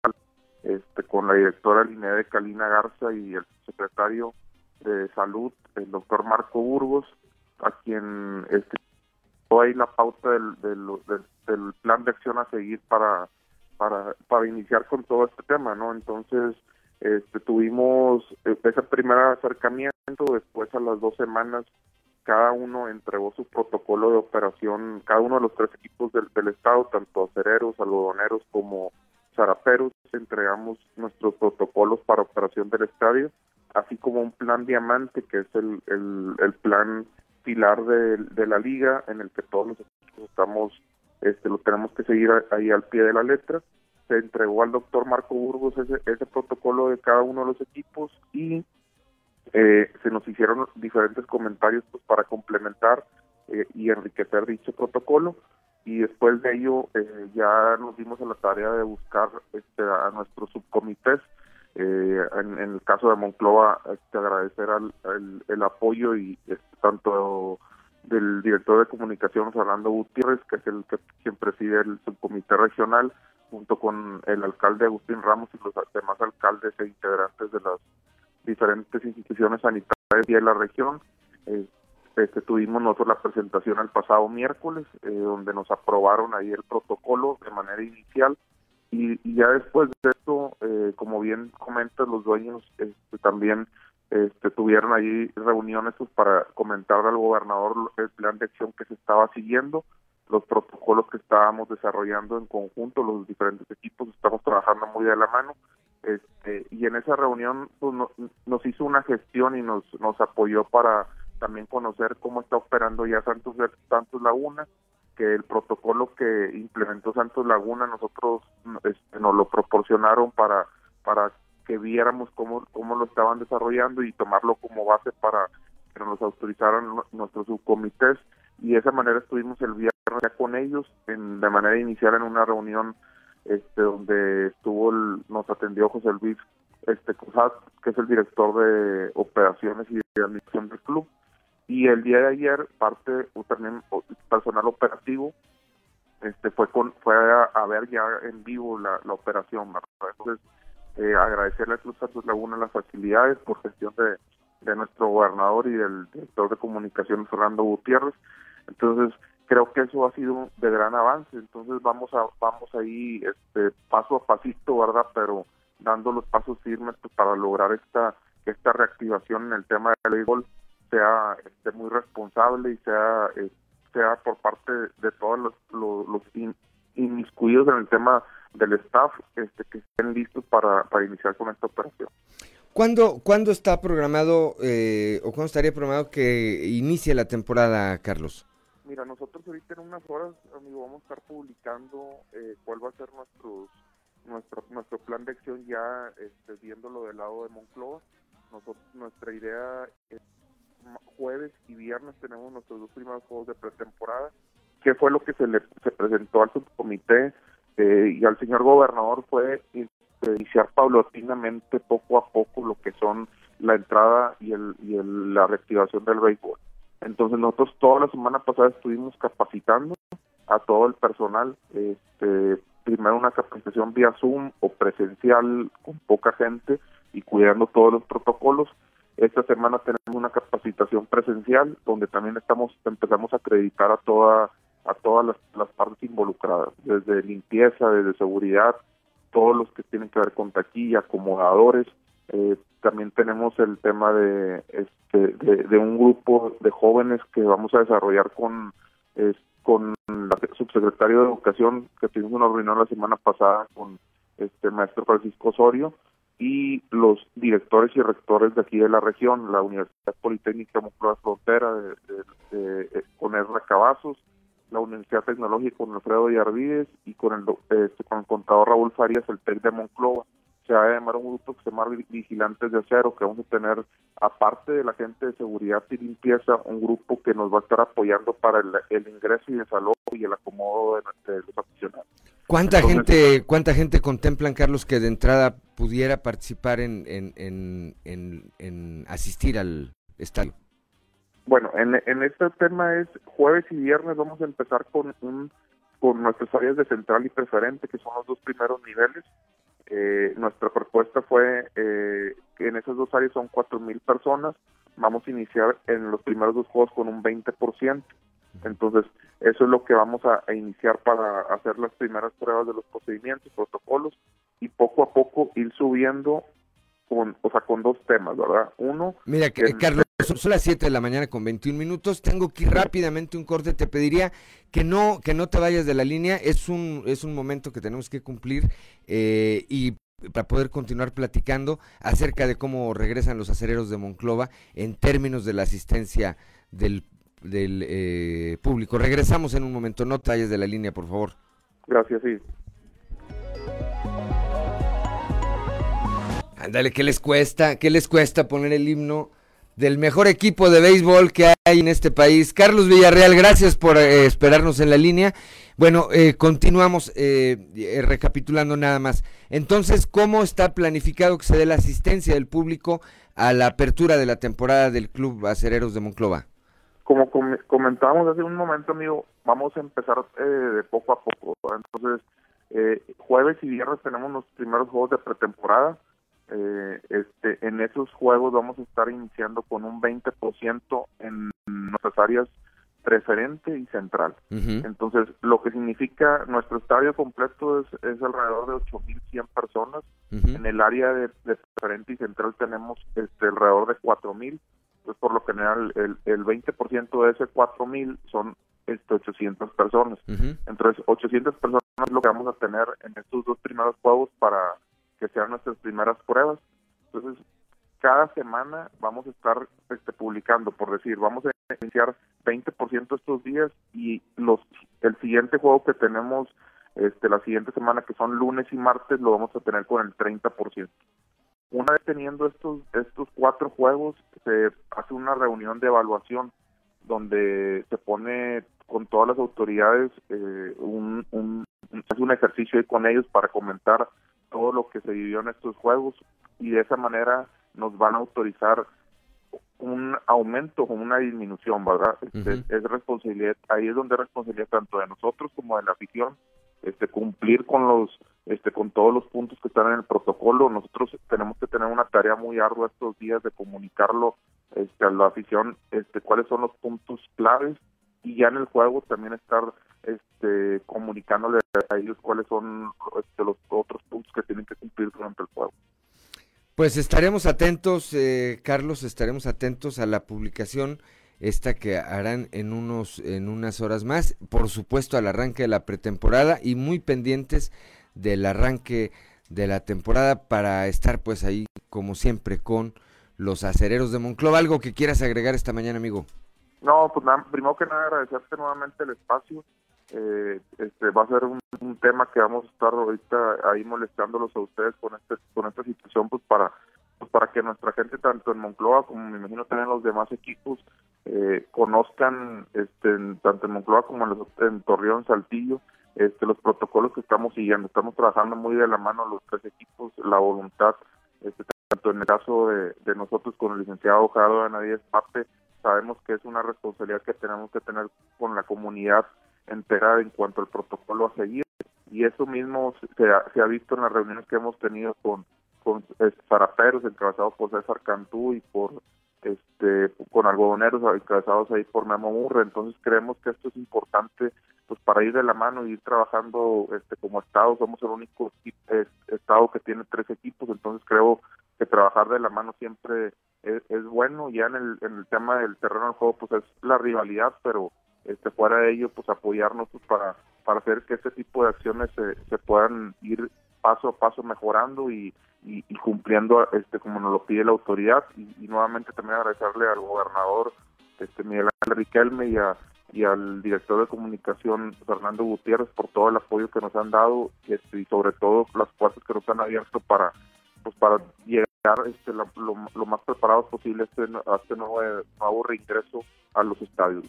este, con la directora Linnea de Calina Garza y el secretario de Salud, el doctor Marco Burgos, a quien este, ahí la pauta del, del, plan de acción a seguir para, para, para iniciar con todo este tema, ¿no? Entonces, este, tuvimos ese primer acercamiento, después a las dos semanas cada uno entregó su protocolo de operación, cada uno de los tres equipos del, del estado, tanto acereros, algodoneros como zaraperos, entregamos nuestros protocolos para operación del estadio, así como un plan diamante, que es el, el, plan pilar de, la liga, en el que todos los equipos estamos, este, lo tenemos que seguir ahí al pie de la letra. Se entregó al doctor Marco Burgos ese, ese protocolo de cada uno de los equipos y eh, se nos hicieron diferentes comentarios pues, para complementar eh, y enriquecer dicho protocolo y después de ello eh, ya nos dimos a la tarea de buscar este, a nuestros subcomités Eh, en, el caso de Monclova, te agradecer el, apoyo y este, tanto del director de comunicaciones Orlando Gutiérrez, que es el que quien preside el subcomité regional, junto con el alcalde Agustín Ramos y los demás alcaldes e integrantes de las diferentes instituciones sanitarias de la región. Eh, este, tuvimos nosotros la presentación el pasado miércoles, eh, donde nos aprobaron ahí el protocolo de manera inicial y, ya después de esto, eh, como bien comentas, los dueños este, también este, tuvieron ahí reuniones pues, para comentar al gobernador el plan de acción que se estaba siguiendo, los protocolos que estábamos desarrollando en conjunto, los diferentes equipos, estamos trabajando muy de la mano. Este, y en esa reunión pues, nos hizo una gestión y nos, nos apoyó para también conocer cómo está operando ya Santos, Santos Laguna, que el protocolo que implementó Santos Laguna nosotros este, nos lo proporcionaron para para que viéramos cómo cómo lo estaban desarrollando y tomarlo como base para que nos autorizaran nuestros subcomités. Y de esa manera estuvimos el viernes ya con ellos en, de manera inicial en una reunión este donde estuvo nos atendió José Luis este que es el director de operaciones y de admisión del club y el día de ayer parte también personal operativo este fue con fue a, ver ya en vivo la, operación entonces eh, agradecerle a Cruz Santos Laguna las facilidades por gestión de, de nuestro gobernador y del director de comunicaciones Fernando Gutiérrez. Entonces creo que eso ha sido de gran avance. Entonces vamos a vamos ahí este paso a pasito verdad pero dando los pasos firmes pues, para lograr esta esta reactivación en el tema del béisbol sea este, muy responsable y sea eh, sea por parte de todos los, los, inmiscuidos en el tema del staff este, que estén listos para, para iniciar con esta operación. ¿Cuándo, ¿cuándo está programado eh, o cuándo estaría programado que inicie la temporada, Carlos? Mira, nosotros ahorita en unas horas, amigo, vamos a estar publicando eh, cuál va a ser nuestros, nuestro nuestro plan de acción ya este, viéndolo del lado de Moncloa. Nosotros, nuestra idea es jueves y viernes tenemos nuestros dos primeros juegos de pretemporada. ¿Qué fue lo que se le se presentó al subcomité eh, y al señor gobernador? Fue este, iniciar paulatinamente, poco a poco, lo que son la entrada y, el, y el, la reactivación del béisbol. Entonces nosotros toda la semana pasada estuvimos capacitando a todo el personal, este, primero una capacitación vía Zoom o presencial con poca gente y cuidando todos los protocolos esta semana tenemos una capacitación presencial donde también estamos empezamos a acreditar a toda a todas las, partes involucradas, desde limpieza, desde seguridad, todos los que tienen que ver con taquilla, acomodadores. Eh, también tenemos el tema de, este, de, un grupo de jóvenes que vamos a desarrollar con con el subsecretario de Educación, que tuvimos una reunión la semana pasada con este maestro Francisco Osorio, y los directores y rectores de aquí de la región, la Universidad Politécnica Moncloa Frontera de, de, con Erra Cavazos, la Universidad Tecnológica con Alfredo Yarvides y con el, este, con el contador Raúl Farías, el TEC de Monclova. Se va a llamar un grupo que se llama Vigilantes de Acero, que vamos a tener, aparte de la gente de seguridad y limpieza, un grupo que nos va a estar apoyando para el, ingreso y desalojo y el acomodo de, los aficionados. ¿Cuánta gente cuánta gente contemplan, Carlos, que de entrada pudiera participar en, en, en, asistir al estadio? Bueno, en, en este tema es jueves y viernes vamos a empezar con un con nuestras áreas de central y preferente, que son los dos primeros niveles. Eh, nuestra propuesta fue eh, que en esas dos áreas son cuatro mil personas. Vamos a iniciar en los primeros dos juegos con un 20%. Entonces, eso es lo que vamos a, iniciar para hacer las primeras pruebas de los procedimientos, protocolos y poco a poco ir subiendo con, o sea, con dos temas, ¿verdad? Uno... Mira, que, Carlos, son las 7 de la mañana con 21 minutos, tengo que ir rápidamente un corte, te pediría que no, que no te vayas de la línea, es un, es un momento que tenemos que cumplir eh, y para poder continuar platicando acerca de cómo regresan los acereros de Monclova en términos de la asistencia del del eh, público. Regresamos en un momento, no talles de la línea, por favor. Gracias, sí. Ándale, ¿qué les cuesta? ¿Qué les cuesta poner el himno del mejor equipo de béisbol que hay en este país. Carlos Villarreal, gracias por eh, esperarnos en la línea. Bueno, eh, continuamos eh, recapitulando nada más. Entonces, ¿cómo está planificado que se dé la asistencia del público a la apertura de la temporada del Club Acereros de Monclova? Como comentábamos hace un momento, amigo, vamos a empezar de poco a poco. Entonces, jueves y viernes tenemos los primeros juegos de pretemporada eh, este, en esos juegos vamos a estar iniciando con un 20% en nuestras áreas preferente y central. Entonces, lo que significa nuestro estadio completo es, es alrededor de 8.100 personas. En el área de, preferente y central tenemos este, alrededor de 4.000. Pues por lo general, el, el 20% de ese 4.000 son este, 800 personas. Entonces, 800 personas es lo que vamos a tener en estos dos primeros juegos para que sean nuestras primeras pruebas. Entonces, cada semana vamos a estar este, publicando, por decir, vamos a iniciar 20% estos días y los el siguiente juego que tenemos este la siguiente semana que son lunes y martes lo vamos a tener con el 30%. Una vez teniendo estos estos cuatro juegos se hace una reunión de evaluación donde se pone con todas las autoridades eh, un, un, un ejercicio ahí con ellos para comentar todo lo que se vivió en estos juegos y de esa manera nos van a autorizar un aumento o una disminución, ¿verdad? Este, es responsabilidad, ahí es donde es responsabilidad tanto de nosotros como de la afición, este, cumplir con los, este, con todos los puntos que están en el protocolo. Nosotros tenemos que tener una tarea muy ardua estos días de comunicarlo, este, a la afición, este, cuáles son los puntos claves y ya en el juego también estar este, comunicándole a ellos cuáles son este, los otros puntos que tienen que cumplir durante el juego. Pues estaremos atentos, eh, Carlos, estaremos atentos a la publicación esta que harán en unos en unas horas más, por supuesto al arranque de la pretemporada y muy pendientes del arranque de la temporada para estar pues ahí como siempre con los acereros de Monclova. ¿Algo que quieras agregar esta mañana, amigo? No, pues nada, primero que nada agradecerte nuevamente el espacio. Eh, este va a ser un, tema que vamos a estar ahorita ahí molestándolos a ustedes con este con esta situación pues para pues para que nuestra gente tanto en Moncloa como me imagino también los demás equipos eh, conozcan este tanto en Moncloa como en, en Torreón Saltillo este los protocolos que estamos siguiendo. Estamos trabajando muy de la mano los tres equipos la voluntad este tanto en el caso de, nosotros con el licenciado de Nadie Pape sabemos que es una responsabilidad que tenemos que tener con la comunidad entera en cuanto al protocolo a seguir. Y eso mismo se ha, se ha visto en las reuniones que hemos tenido con con zaraperos encabezados por César Cantú y por este con algodoneros encabezados ahí por Memo Murre. Entonces creemos que esto es importante para ir de la mano y ir trabajando este como estado. Somos el único estado que tiene tres equipos entonces creo que trabajar de la mano siempre es, bueno. Ya en el, tema del terreno del juego pues es la rivalidad pero este fuera de ello pues apoyarnos pues, para para hacer que este tipo de acciones se, se puedan ir paso a paso mejorando y, y, cumpliendo este como nos lo pide la autoridad. Y, nuevamente también agradecerle al gobernador este Miguel Ángel Riquelme y a y al director de comunicación Fernando Gutiérrez por todo el apoyo que nos han dado este, y sobre todo las puertas que nos han abierto para pues para llegar este, lo, lo, más preparados posible este, a este nuevo, nuevo reingreso a los estadios.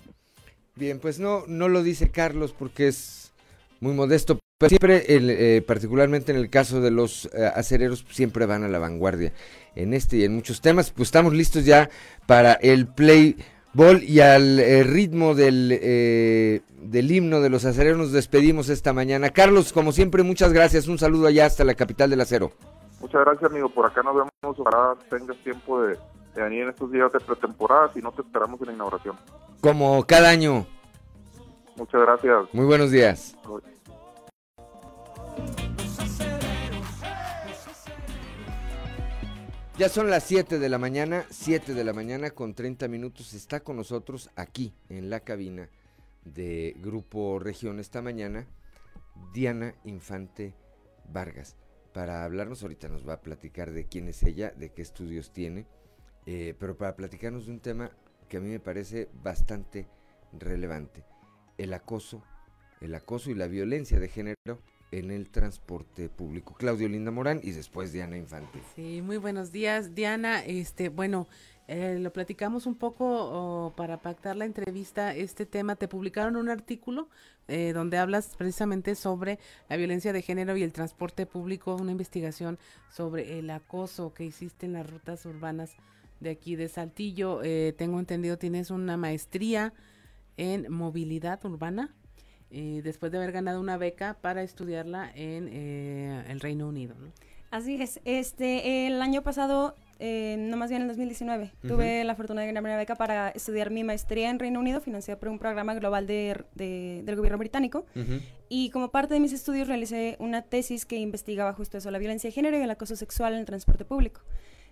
Bien, pues no, no lo dice Carlos porque es muy modesto, pero siempre, eh, particularmente en el caso de los eh, acereros, siempre van a la vanguardia en este y en muchos temas. Pues estamos listos ya para el play ball y al eh, ritmo del, del himno de los acereros nos despedimos esta mañana. Carlos, como siempre, muchas gracias. Un saludo allá hasta la capital del acero. Muchas gracias, amigo. Por acá nos vemos. Ojalá tengas tiempo de, de venir en estos días de pretemporada. Si no, te esperamos en la inauguración. Como cada año. Muchas gracias. Muy buenos días. Ya son las 7 de la mañana, 7 de la mañana con 30 minutos. Está con nosotros aquí en la cabina de Grupo Región esta mañana Diana Infante Vargas para hablarnos. Ahorita nos va a platicar de quién es ella, de qué estudios tiene, eh, pero para platicarnos de un tema que a mí me parece bastante relevante, el acoso, el acoso y la violencia de género en el transporte público. Claudio Linda Morán y después Diana Infante. Sí, muy buenos días, Diana. Este, bueno, Eh, lo platicamos un poco para pactar la entrevista, este tema, te publicaron un artículo eh, donde hablas precisamente sobre la violencia de género y el transporte público, una investigación sobre el acoso que hiciste en las rutas urbanas de aquí de Saltillo. Eh, tengo entendido, tienes una maestría en movilidad urbana. Después de haber ganado una beca para estudiarla en el Reino Unido. Así es. Este, el año pasado eh, no más bien en 2019, tuve la fortuna de ganar una beca para estudiar mi maestría en Reino Unido, financiada por un programa global de, del gobierno británico. Y como parte de mis estudios realicé una tesis que investigaba justo eso, la violencia de género y el acoso sexual en el transporte público.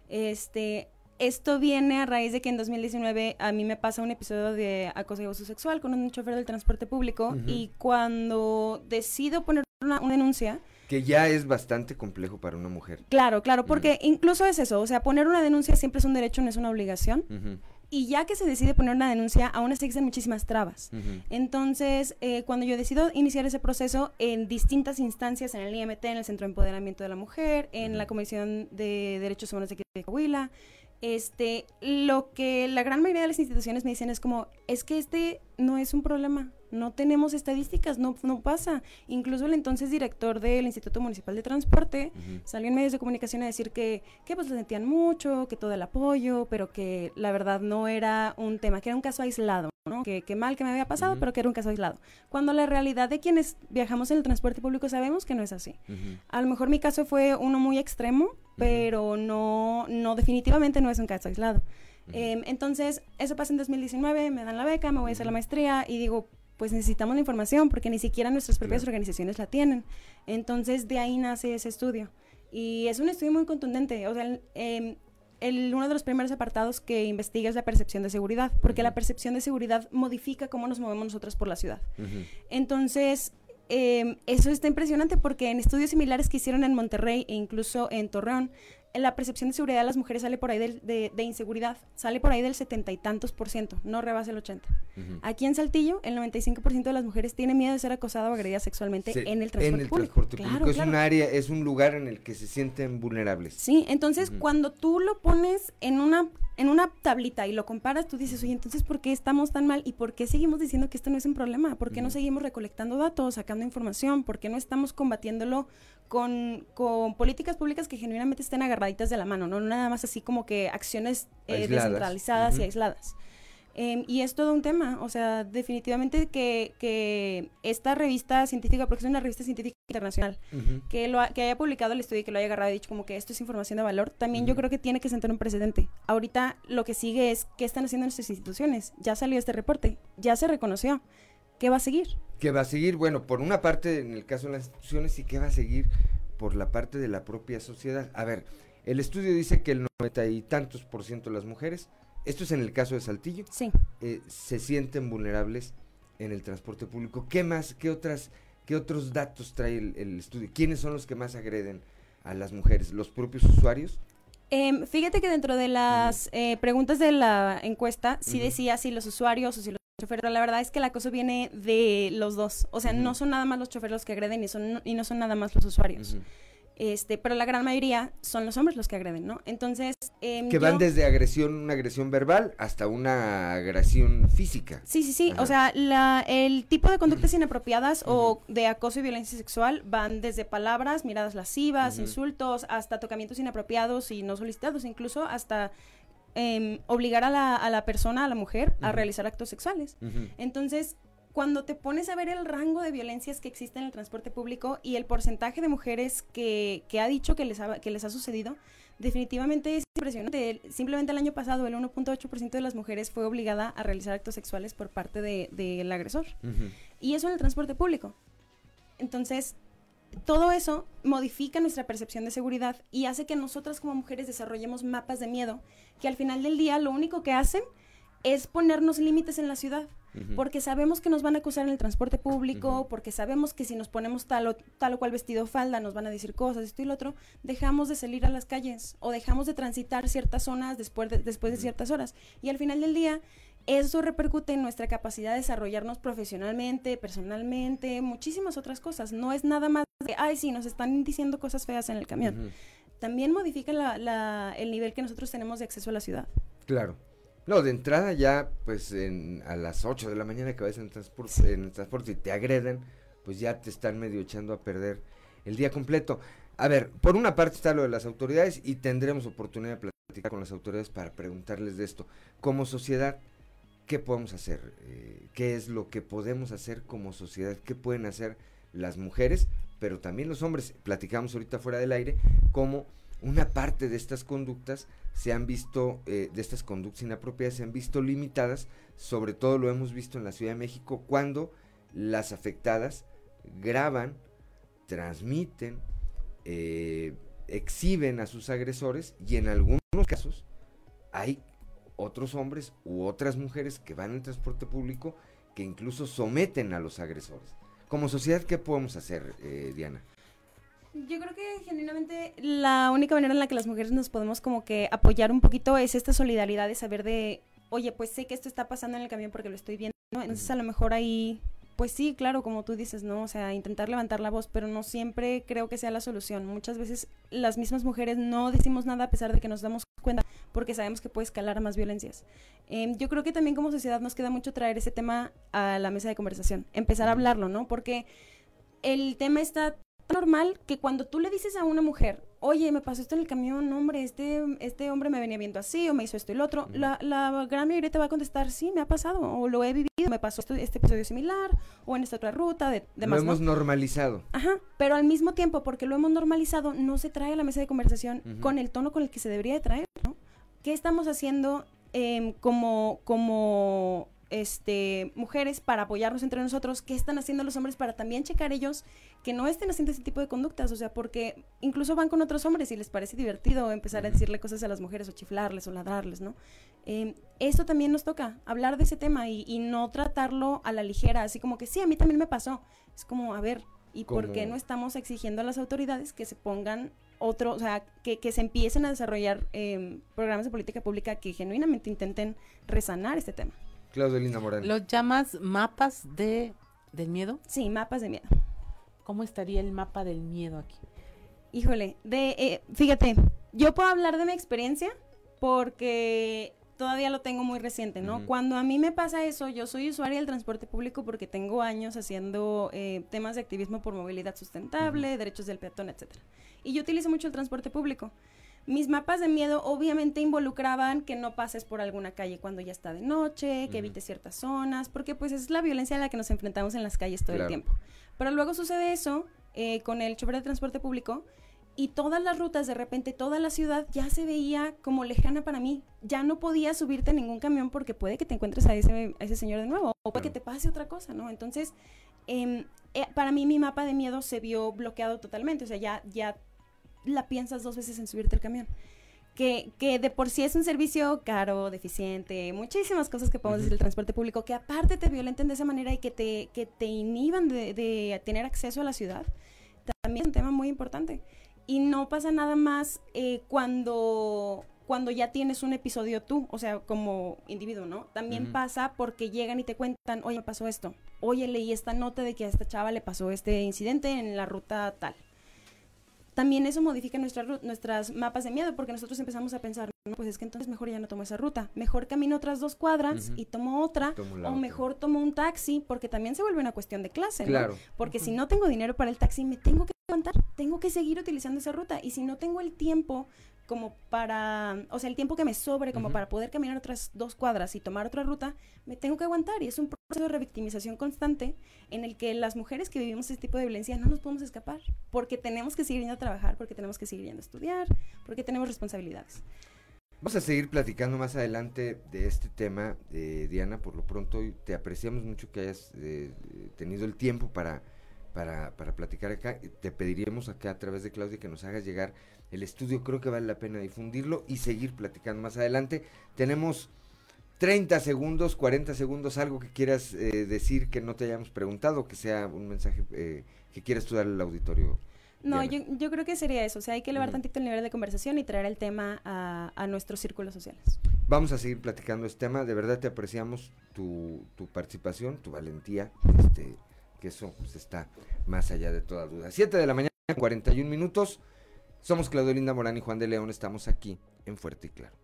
Este, esto viene a raíz de que en 2019 a mí me pasa un episodio de acoso y abuso sexual con un chofer del transporte público y cuando decido poner una denuncia, que ya es bastante complejo para una mujer. Claro, claro, porque incluso es eso, o sea, poner una denuncia siempre es un derecho, no es una obligación. Y ya que se decide poner una denuncia, aún así existen muchísimas trabas. Entonces, eh, cuando yo decido iniciar ese proceso en distintas instancias, en el IMT, en el Centro de Empoderamiento de la Mujer, en la Comisión de Derechos Humanos de Coahuila, este, lo que la gran mayoría de las instituciones me dicen es como, es que este no es un problema, no tenemos estadísticas, no, no pasa. Incluso el entonces director del Instituto Municipal de Transporte salió en medios de comunicación a decir que, que pues lo sentían mucho, que todo el apoyo, pero que la verdad no era un tema, que era un caso aislado, ¿no? Que, que mal que me había pasado, pero que era un caso aislado. Cuando la realidad de quienes viajamos en el transporte público sabemos que no es así. A lo mejor mi caso fue uno muy extremo, pero no, no definitivamente no es un caso aislado. Em, entonces, eso pasa en 2019, me dan la beca, me voy a hacer la maestría y digo, pues necesitamos la información porque ni siquiera nuestras propias organizaciones la tienen. Entonces de ahí nace ese estudio. Y es un estudio muy contundente. O sea, em, el, uno de los primeros apartados que investiga es la percepción de seguridad, porque la percepción de seguridad modifica cómo nos movemos nosotros por la ciudad. Entonces, em, eso está impresionante porque en estudios similares que hicieron en Monterrey e incluso en Torreón, la percepción de seguridad de las mujeres sale por ahí del, de, inseguridad, sale por ahí del setenta y tantos por ciento, no rebasa el 80. Aquí en Saltillo, el 95% de las mujeres tiene miedo de ser acosada o agredida sexualmente en el transporte en el Transporte público. es un área, es un lugar en el que se sienten vulnerables. Sí, entonces cuando tú lo pones en una en una tablita y lo comparas, tú dices, oye, entonces, ¿por qué estamos tan mal? ¿Y por qué seguimos diciendo que esto no es un problema? ¿Por qué no seguimos recolectando datos, sacando información? ¿Por qué no estamos combatiéndolo con, con, políticas públicas que genuinamente estén agarraditas de la mano, no nada más así como que acciones eh, descentralizadas y aisladas. Em, y es todo un tema, o sea, definitivamente que, que esta revista científica, porque es una revista científica internacional, que, lo que haya publicado el estudio y que lo haya agarrado y dicho como que esto es información de valor, también yo creo que tiene que sentar un precedente. Ahorita lo que sigue es qué están haciendo nuestras instituciones. Ya salió este reporte, ya se reconoció. ¿Qué va a seguir? ¿Qué va a seguir? Bueno, por una parte en el caso de las instituciones y qué va a seguir por la parte de la propia sociedad. A ver, el estudio dice que el noventa y tantos por ciento de las mujeres, esto es en el caso de Saltillo, sí. Eh, se sienten vulnerables en el transporte público. ¿Qué más, qué otras, qué otros datos trae el, estudio? ¿Quiénes son los que más agreden a las mujeres? ¿Los propios usuarios? Em, fíjate que dentro de las eh, preguntas de la encuesta sí decía si los usuarios o si los pero la verdad es que el acoso viene de los dos. O sea, no son nada más los choferes los que agreden y, son, y no son nada más los usuarios. Este, pero la gran mayoría son los hombres los que agreden, ¿no? Entonces... Em, que van desde agresión, una agresión verbal hasta una agresión física. Sí, sí, sí. O sea, la, el tipo de conductas inapropiadas o de acoso y violencia sexual van desde palabras, miradas lascivas, insultos, hasta tocamientos inapropiados y no solicitados, incluso hasta Em, obligar a la, a la, persona, a la mujer, a realizar actos sexuales. Entonces, cuando te pones a ver el rango de violencias que existe en el transporte público y el porcentaje de mujeres que, que ha dicho que les ha, que les ha sucedido, definitivamente es impresionante. Simplemente el año pasado el 1.8% de las mujeres fue obligada a realizar actos sexuales por parte del de, agresor. Y eso en el transporte público. Entonces, todo eso modifica nuestra percepción de seguridad y hace que nosotras como mujeres desarrollemos mapas de miedo que al final del día lo único que hacen es ponernos límites en la ciudad. Porque sabemos que nos van a acusar en el transporte público, porque sabemos que si nos ponemos tal o, tal o cual vestido falda nos van a decir cosas, esto y lo otro, dejamos de salir a las calles o dejamos de transitar ciertas zonas después de, después de ciertas horas. Y al final del día, eso repercute en nuestra capacidad de desarrollarnos profesionalmente, personalmente, muchísimas otras cosas. No es nada más de, ay, sí, nos están diciendo cosas feas en el camión. También modifica el nivel que nosotros tenemos de acceso a la ciudad. Claro. No, de entrada ya, pues en, a las 8 de la mañana que vas en, transporte, en el transporte y te agreden, pues ya te están medio echando a perder el día completo. A ver, por una parte está lo de las autoridades y tendremos oportunidad de platicar con las autoridades para preguntarles de esto. Como sociedad, ¿qué podemos hacer? Eh, ¿Qué es lo que podemos hacer como sociedad? ¿Qué pueden hacer las mujeres, pero también los hombres? Platicamos ahorita fuera del aire, cómo una parte de estas conductas se han visto, eh, de estas conductas inapropiadas, se han visto limitadas, sobre todo lo hemos visto en la Ciudad de México, cuando las afectadas graban, transmiten, eh, exhiben a sus agresores y en algunos casos hay otros hombres u otras mujeres que van en transporte público que incluso someten a los agresores. Como sociedad, ¿qué podemos hacer, eh, Diana? Yo creo que genuinamente la única manera en la que las mujeres nos podemos como que apoyar un poquito es esta solidaridad de saber de, oye, pues sé que esto está pasando en el camión porque lo estoy viendo, entonces a lo mejor ahí, pues sí, claro, como tú dices, ¿no? O sea, intentar levantar la voz, pero no siempre creo que sea la solución. Muchas veces las mismas mujeres no decimos nada a pesar de que nos damos cuenta porque sabemos que puede escalar a más violencias. Em, yo creo que también como sociedad nos queda mucho traer ese tema a la mesa de conversación, empezar a hablarlo, ¿no? Porque el tema está normal que cuando tú le dices a una mujer, oye, me pasó esto en el camión, hombre, este, este hombre me venía viendo así o me hizo esto y lo otro, la, la, gran mayoría te va a contestar, sí, me ha pasado o lo he vivido, me pasó este episodio similar o en esta otra ruta, de, Lo hemos normalizado. Ajá, pero al mismo tiempo, porque lo hemos normalizado, no se trae a la mesa de conversación con el tono con el que se debería de traer, ¿no? ¿Qué estamos haciendo eh, como, como este, mujeres para apoyarnos entre nosotros, qué están haciendo los hombres para también checar ellos que no estén haciendo ese tipo de conductas, o sea, porque incluso van con otros hombres y les parece divertido empezar a decirle cosas a las mujeres o chiflarles o ladrarles, ¿no? Eh, eso también nos toca, hablar de ese tema y, no tratarlo a la ligera, así como que sí, a mí también me pasó. Es como, a ver, ¿y por qué no estamos exigiendo a las autoridades que se pongan otro, o sea, que, que se empiecen a desarrollar eh, programas de política pública que genuinamente intenten resanar este tema? Claudio Linda Morales. ¿Los llamas mapas de, del miedo? Sí, mapas de miedo. ¿Cómo estaría el mapa del miedo aquí? Híjole, de, eh, fíjate, yo puedo hablar de mi experiencia porque todavía lo tengo muy reciente, ¿no? Cuando a mí me pasa eso, yo soy usuaria del transporte público porque tengo años haciendo eh, temas de activismo por movilidad sustentable, derechos del peatón, etcétera. Y yo utilizo mucho el transporte público. Mis mapas de miedo obviamente involucraban que no pases por alguna calle cuando ya está de noche, que evites ciertas zonas, porque pues es la violencia a la que nos enfrentamos en las calles todo el tiempo. Pero luego sucede eso eh, con el chofer de transporte público y todas las rutas, de repente toda la ciudad ya se veía como lejana para mí. Ya no podía subirte en ningún camión porque puede que te encuentres a ese, ese señor de nuevo o puede que te pase otra cosa, ¿no? Entonces, em, eh, para mí mi mapa de miedo se vio bloqueado totalmente, o sea, ya, ya la piensas dos veces en subirte al camión. Que, que, de por sí es un servicio caro, deficiente, muchísimas cosas que podemos decir del transporte público, que aparte te violenten de esa manera y que te, que te inhiban de, de, tener acceso a la ciudad, también es un tema muy importante. Y no pasa nada más eh, cuando, cuando ya tienes un episodio tú, o sea, como individuo, ¿no? También pasa porque llegan y te cuentan, oye, me pasó esto, oye, leí esta nota de que a esta chava le pasó este incidente en la ruta tal también eso modifica nuestra, nuestras mapas de miedo, porque nosotros empezamos a pensar, no, pues es que entonces mejor ya no tomo esa ruta, mejor camino otras dos cuadras y tomo otra, o mejor tomo un taxi, porque también se vuelve una cuestión de clase, ¿no? Porque si no tengo dinero para el taxi, me tengo que levantar, tengo que seguir utilizando esa ruta, y si no tengo el tiempo como para, o sea, el tiempo que me sobre como para poder caminar otras dos cuadras y tomar otra ruta, me tengo que aguantar y es un proceso de revictimización constante en el que las mujeres que vivimos este tipo de violencia no nos podemos escapar porque tenemos que seguir yendo a trabajar, porque tenemos que seguir yendo a estudiar, porque tenemos responsabilidades. Vamos a seguir platicando más adelante de este tema, eh, Diana. Por lo pronto, te apreciamos mucho que hayas eh, tenido el tiempo para, para, para platicar acá. Te pediríamos acá a través de Claudia que nos hagas llegar el estudio creo que vale la pena difundirlo y seguir platicando más adelante. Tenemos 30 segundos, 40 segundos, algo que quieras eh, decir que no te hayamos preguntado, que sea un mensaje eh, que quieras tú darle al auditorio. No, yo, yo, creo que sería eso, o sea, hay que elevar tantito el nivel de conversación y traer el tema a, a, nuestros círculos sociales. Vamos a seguir platicando este tema, de verdad te apreciamos tu, tu participación, tu valentía, este, que eso pues, está más allá de toda duda. 7 de la mañana, 41 minutos. Somos Claudio Linda Morán y Juan de León. Estamos aquí en Fuerte y Claro.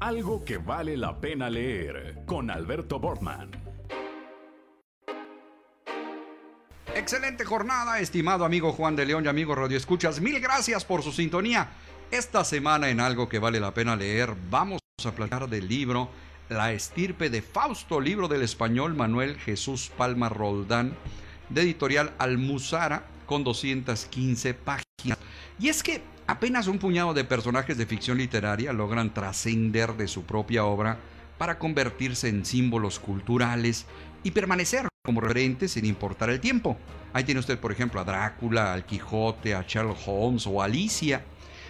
Algo que vale la pena leer con Alberto Bortman. Excelente jornada, estimado amigo Juan de León y amigo Radio Escuchas. Mil gracias por su sintonía. Esta semana en Algo que vale la pena leer vamos a platicar del libro la estirpe de Fausto, libro del español Manuel Jesús Palma Roldán, de editorial Almuzara, con 215 páginas. Y es que apenas un puñado de personajes de ficción literaria logran trascender de su propia obra para convertirse en símbolos culturales y permanecer como referentes sin importar el tiempo. Ahí tiene usted, por ejemplo, a Drácula, al Quijote, a Sherlock Holmes o a Alicia.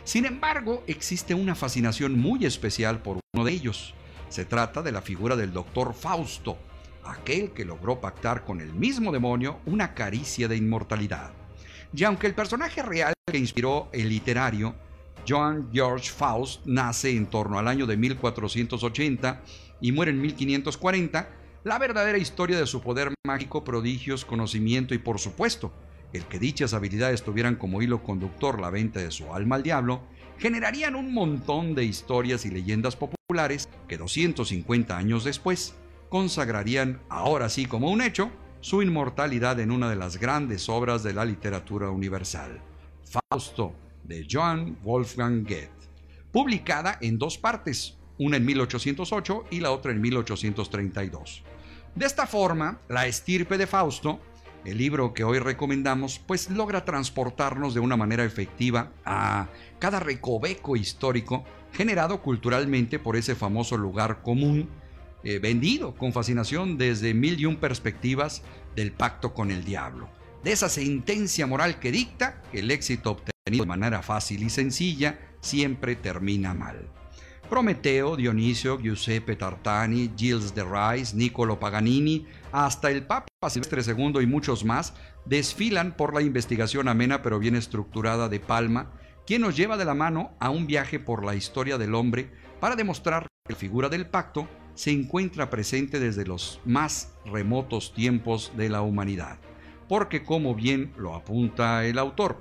Sin embargo, existe una fascinación muy especial por uno de ellos. Se trata de la figura del doctor Fausto, aquel que logró pactar con el mismo demonio una caricia de inmortalidad. Y aunque el personaje real que inspiró el literario, John George Faust, nace en torno al año de 1480 y muere en 1540, la verdadera historia de su poder mágico, prodigios, conocimiento y por supuesto, el que dichas habilidades tuvieran como hilo conductor la venta de su alma al diablo, generarían un montón de historias y leyendas populares que 250 años después consagrarían, ahora sí como un hecho, su inmortalidad en una de las grandes obras de la literatura universal, Fausto, de Johann Wolfgang Goethe, publicada en dos partes, una en 1808 y la otra en 1832. De esta forma, La estirpe de Fausto, el libro que hoy recomendamos, pues logra transportarnos de una manera efectiva a cada recoveco histórico generado culturalmente por ese famoso lugar común, eh, vendido con fascinación desde mil y un perspectivas del pacto con el diablo, de esa sentencia moral que dicta que el éxito obtenido de manera fácil y sencilla siempre termina mal. Prometeo, Dionisio, Giuseppe Tartani, Gilles de Rais, Niccolo Paganini, hasta el Papa Silvestre II y muchos más desfilan por la investigación amena pero bien estructurada de Palma, quien nos lleva de la mano a un viaje por la historia del hombre para demostrar que la figura del pacto se encuentra presente desde los más remotos tiempos de la humanidad. Porque como bien lo apunta el autor,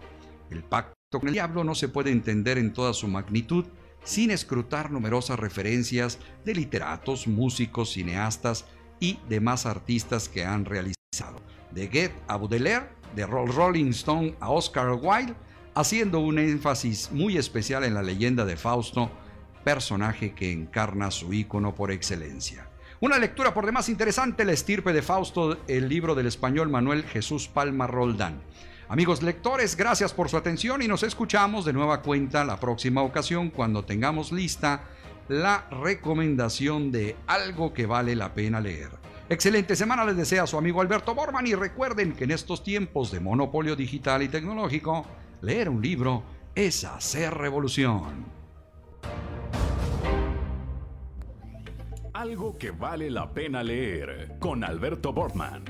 el pacto con el diablo no se puede entender en toda su magnitud sin escrutar numerosas referencias de literatos, músicos, cineastas y demás artistas que han realizado. De Goethe a Baudelaire, de Rolling Stone a Oscar Wilde, haciendo un énfasis muy especial en la leyenda de Fausto, personaje que encarna su ícono por excelencia. Una lectura por demás interesante, La estirpe de Fausto, el libro del español Manuel Jesús Palma Roldán. Amigos lectores, gracias por su atención y nos escuchamos de nueva cuenta la próxima ocasión cuando tengamos lista la recomendación de algo que vale la pena leer. Excelente semana les desea su amigo Alberto Borman y recuerden que en estos tiempos de monopolio digital y tecnológico, leer un libro es hacer revolución. Algo que vale la pena leer con Alberto Bortman.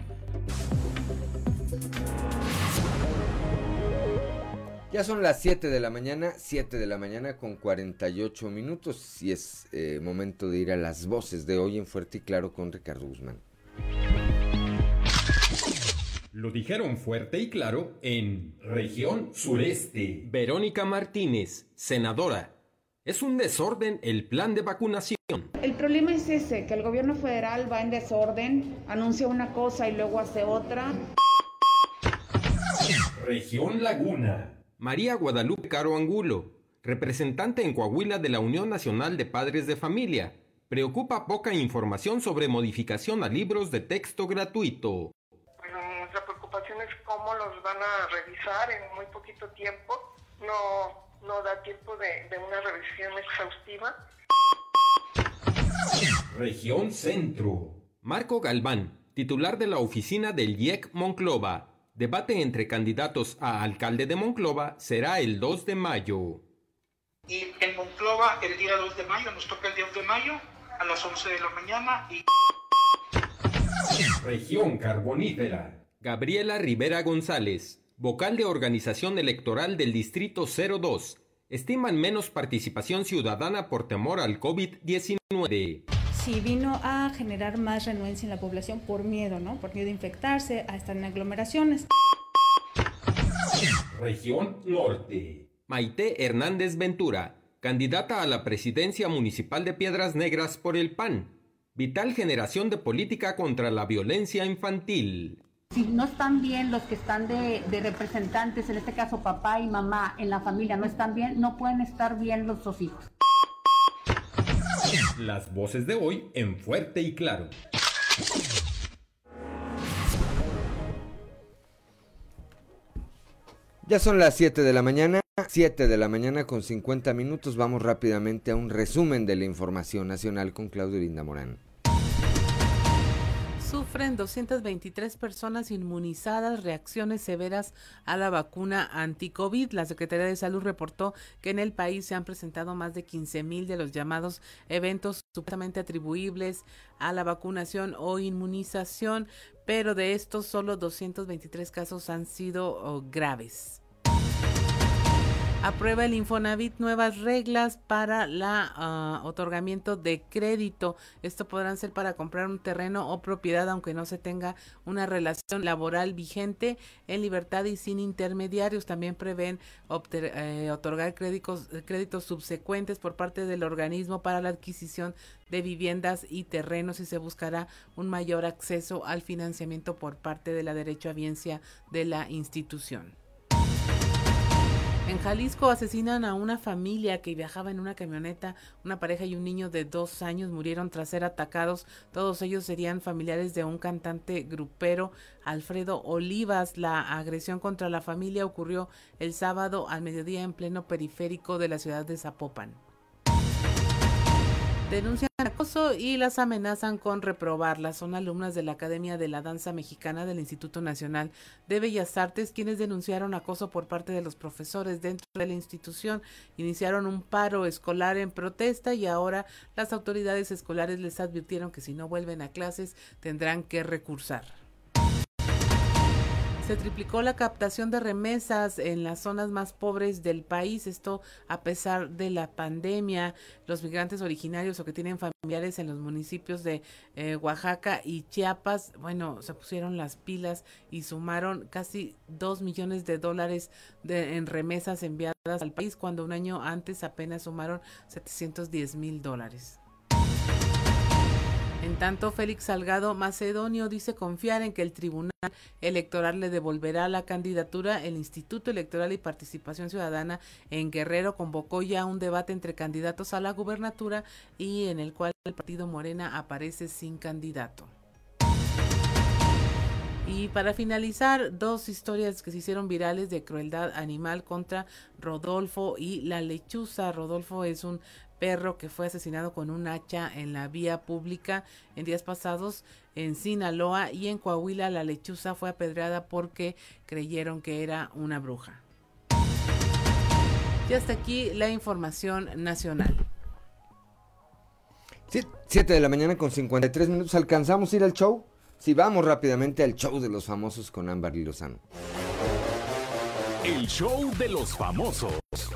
Ya son las 7 de la mañana, 7 de la mañana con 48 minutos y es eh, momento de ir a las voces de hoy en Fuerte y Claro con Ricardo Guzmán. Lo dijeron fuerte y claro en región sureste. Verónica Martínez, senadora. Es un desorden el plan de vacunación. El problema es ese, que el gobierno federal va en desorden, anuncia una cosa y luego hace otra. Región Laguna. María Guadalupe Caro Angulo, representante en Coahuila de la Unión Nacional de Padres de Familia. Preocupa poca información sobre modificación a libros de texto gratuito. Bueno, nuestra preocupación es cómo los van a revisar en muy poquito tiempo. No, no da tiempo de, de una revisión exhaustiva. Región Centro. Marco Galván, titular de la oficina del IEC Monclova, Debate entre candidatos a alcalde de Monclova será el 2 de mayo. Y en Monclova el día 2 de mayo, nos toca el día 2 de mayo a las 11 de la mañana. Y... Región Carbonífera. Gabriela Rivera González, vocal de organización electoral del Distrito 02, estiman menos participación ciudadana por temor al COVID-19 sí vino a generar más renuencia en la población por miedo, ¿no? Por miedo a infectarse, a estar en aglomeraciones. Región Norte. Maite Hernández Ventura, candidata a la presidencia municipal de Piedras Negras por el PAN. Vital generación de política contra la violencia infantil. Si no están bien los que están de, de, representantes, en este caso papá y mamá en la familia, no están bien, no pueden estar bien los dos hijos. Las voces de hoy en fuerte y claro. Ya son las 7 de la mañana, 7 de la mañana con 50 minutos. Vamos rápidamente a un resumen de la información nacional con Claudio Linda Morán. Sufren 223 personas inmunizadas reacciones severas a la vacuna anti-COVID. La Secretaría de Salud reportó que en el país se han presentado más de 15 mil de los llamados eventos supuestamente atribuibles a la vacunación o inmunización, pero de estos solo 223 casos han sido oh, graves. Aprueba el Infonavit nuevas reglas para el uh, otorgamiento de crédito. Esto podrán ser para comprar un terreno o propiedad aunque no se tenga una relación laboral vigente en libertad y sin intermediarios. También prevén eh, otorgar créditos, créditos subsecuentes por parte del organismo para la adquisición de viviendas y terrenos y se buscará un mayor acceso al financiamiento por parte de la derecho derechohabiencia de la institución. En Jalisco asesinan a una familia que viajaba en una camioneta. Una pareja y un niño de dos años murieron tras ser atacados. Todos ellos serían familiares de un cantante grupero, Alfredo Olivas. La agresión contra la familia ocurrió el sábado al mediodía en pleno periférico de la ciudad de Zapopan denuncian acoso y las amenazan con reprobarlas. Son alumnas de la Academia de la Danza Mexicana del Instituto Nacional de Bellas Artes quienes denunciaron acoso por parte de los profesores dentro de la institución. Iniciaron un paro escolar en protesta y ahora las autoridades escolares les advirtieron que si no vuelven a clases tendrán que recursar. Se triplicó la captación de remesas en las zonas más pobres del país, esto a pesar de la pandemia. Los migrantes originarios o que tienen familiares en los municipios de eh, Oaxaca y Chiapas, bueno, se pusieron las pilas y sumaron casi dos millones de dólares de, en remesas enviadas al país, cuando un año antes apenas sumaron 710 mil dólares. En tanto, Félix Salgado Macedonio dice confiar en que el Tribunal Electoral le devolverá la candidatura. El Instituto Electoral y Participación Ciudadana en Guerrero convocó ya un debate entre candidatos a la gubernatura y en el cual el partido Morena aparece sin candidato. Y para finalizar, dos historias que se hicieron virales de crueldad animal contra Rodolfo y la lechuza. Rodolfo es un perro que fue asesinado con un hacha en la vía pública en días pasados en Sinaloa y en Coahuila la lechuza fue apedreada porque creyeron que era una bruja. Y hasta aquí la información nacional. 7 de la mañana con 53 minutos. ¿Alcanzamos a ir al show? Si vamos rápidamente al show de los famosos con Ámbar Lozano. El show de los famosos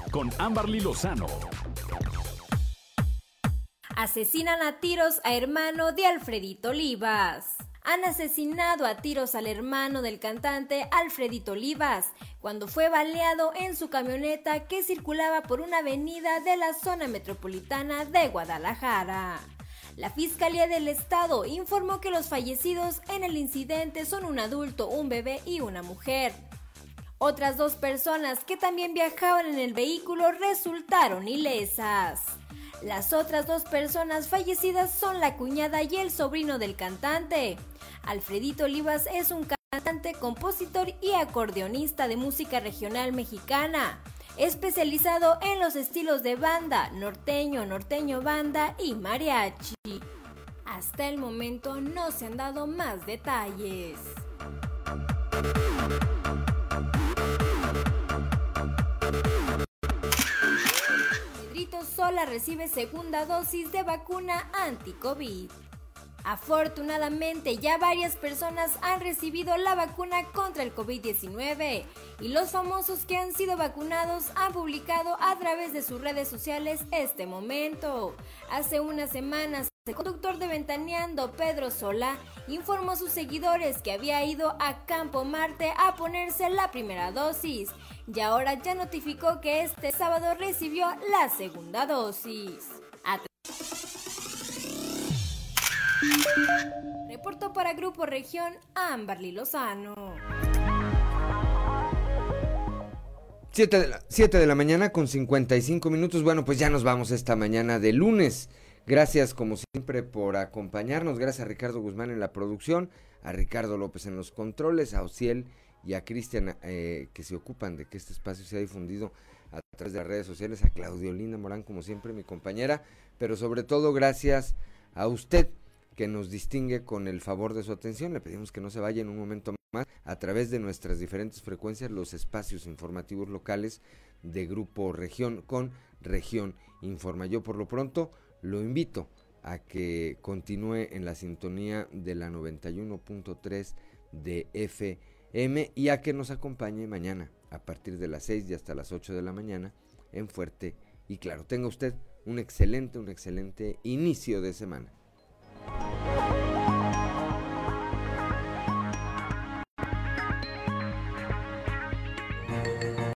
con Ámbar Lozano. Asesinan a tiros a hermano de Alfredito Olivas. Han asesinado a tiros al hermano del cantante Alfredito Olivas cuando fue baleado en su camioneta que circulaba por una avenida de la zona metropolitana de Guadalajara. La Fiscalía del Estado informó que los fallecidos en el incidente son un adulto, un bebé y una mujer. Otras dos personas que también viajaban en el vehículo resultaron ilesas. Las otras dos personas fallecidas son la cuñada y el sobrino del cantante. Alfredito Olivas es un cantante, compositor y acordeonista de música regional mexicana, especializado en los estilos de banda, norteño, norteño banda y mariachi. Hasta el momento no se han dado más detalles. Sola recibe segunda dosis de vacuna anti-COVID. Afortunadamente ya varias personas han recibido la vacuna contra el COVID-19 y los famosos que han sido vacunados han publicado a través de sus redes sociales este momento. Hace unas semanas El conductor de Ventaneando, Pedro Sola, informó a sus seguidores que había ido a Campo Marte a ponerse la primera dosis y ahora ya notificó que este sábado recibió la segunda dosis. Reportó para Grupo Región Amberly Lozano. 7 de, la, de la mañana con 55 minutos. Bueno, pues ya nos vamos esta mañana de lunes. Gracias como siempre por acompañarnos. Gracias a Ricardo Guzmán en la producción, a Ricardo López en los controles, a Ociel y a Cristian eh, que se ocupan de que este espacio sea difundido a través de las redes sociales, a Claudiolina Morán como siempre mi compañera, pero sobre todo gracias a usted que nos distingue con el favor de su atención. Le pedimos que no se vaya en un momento más a través de nuestras diferentes frecuencias los espacios informativos locales de Grupo Región con Región Informa. Yo por lo pronto lo invito a que continúe en la sintonía de la 91.3 de FM y a que nos acompañe mañana a partir de las 6 y hasta las 8 de la mañana en Fuerte y Claro. Tenga usted un excelente, un excelente inicio de semana.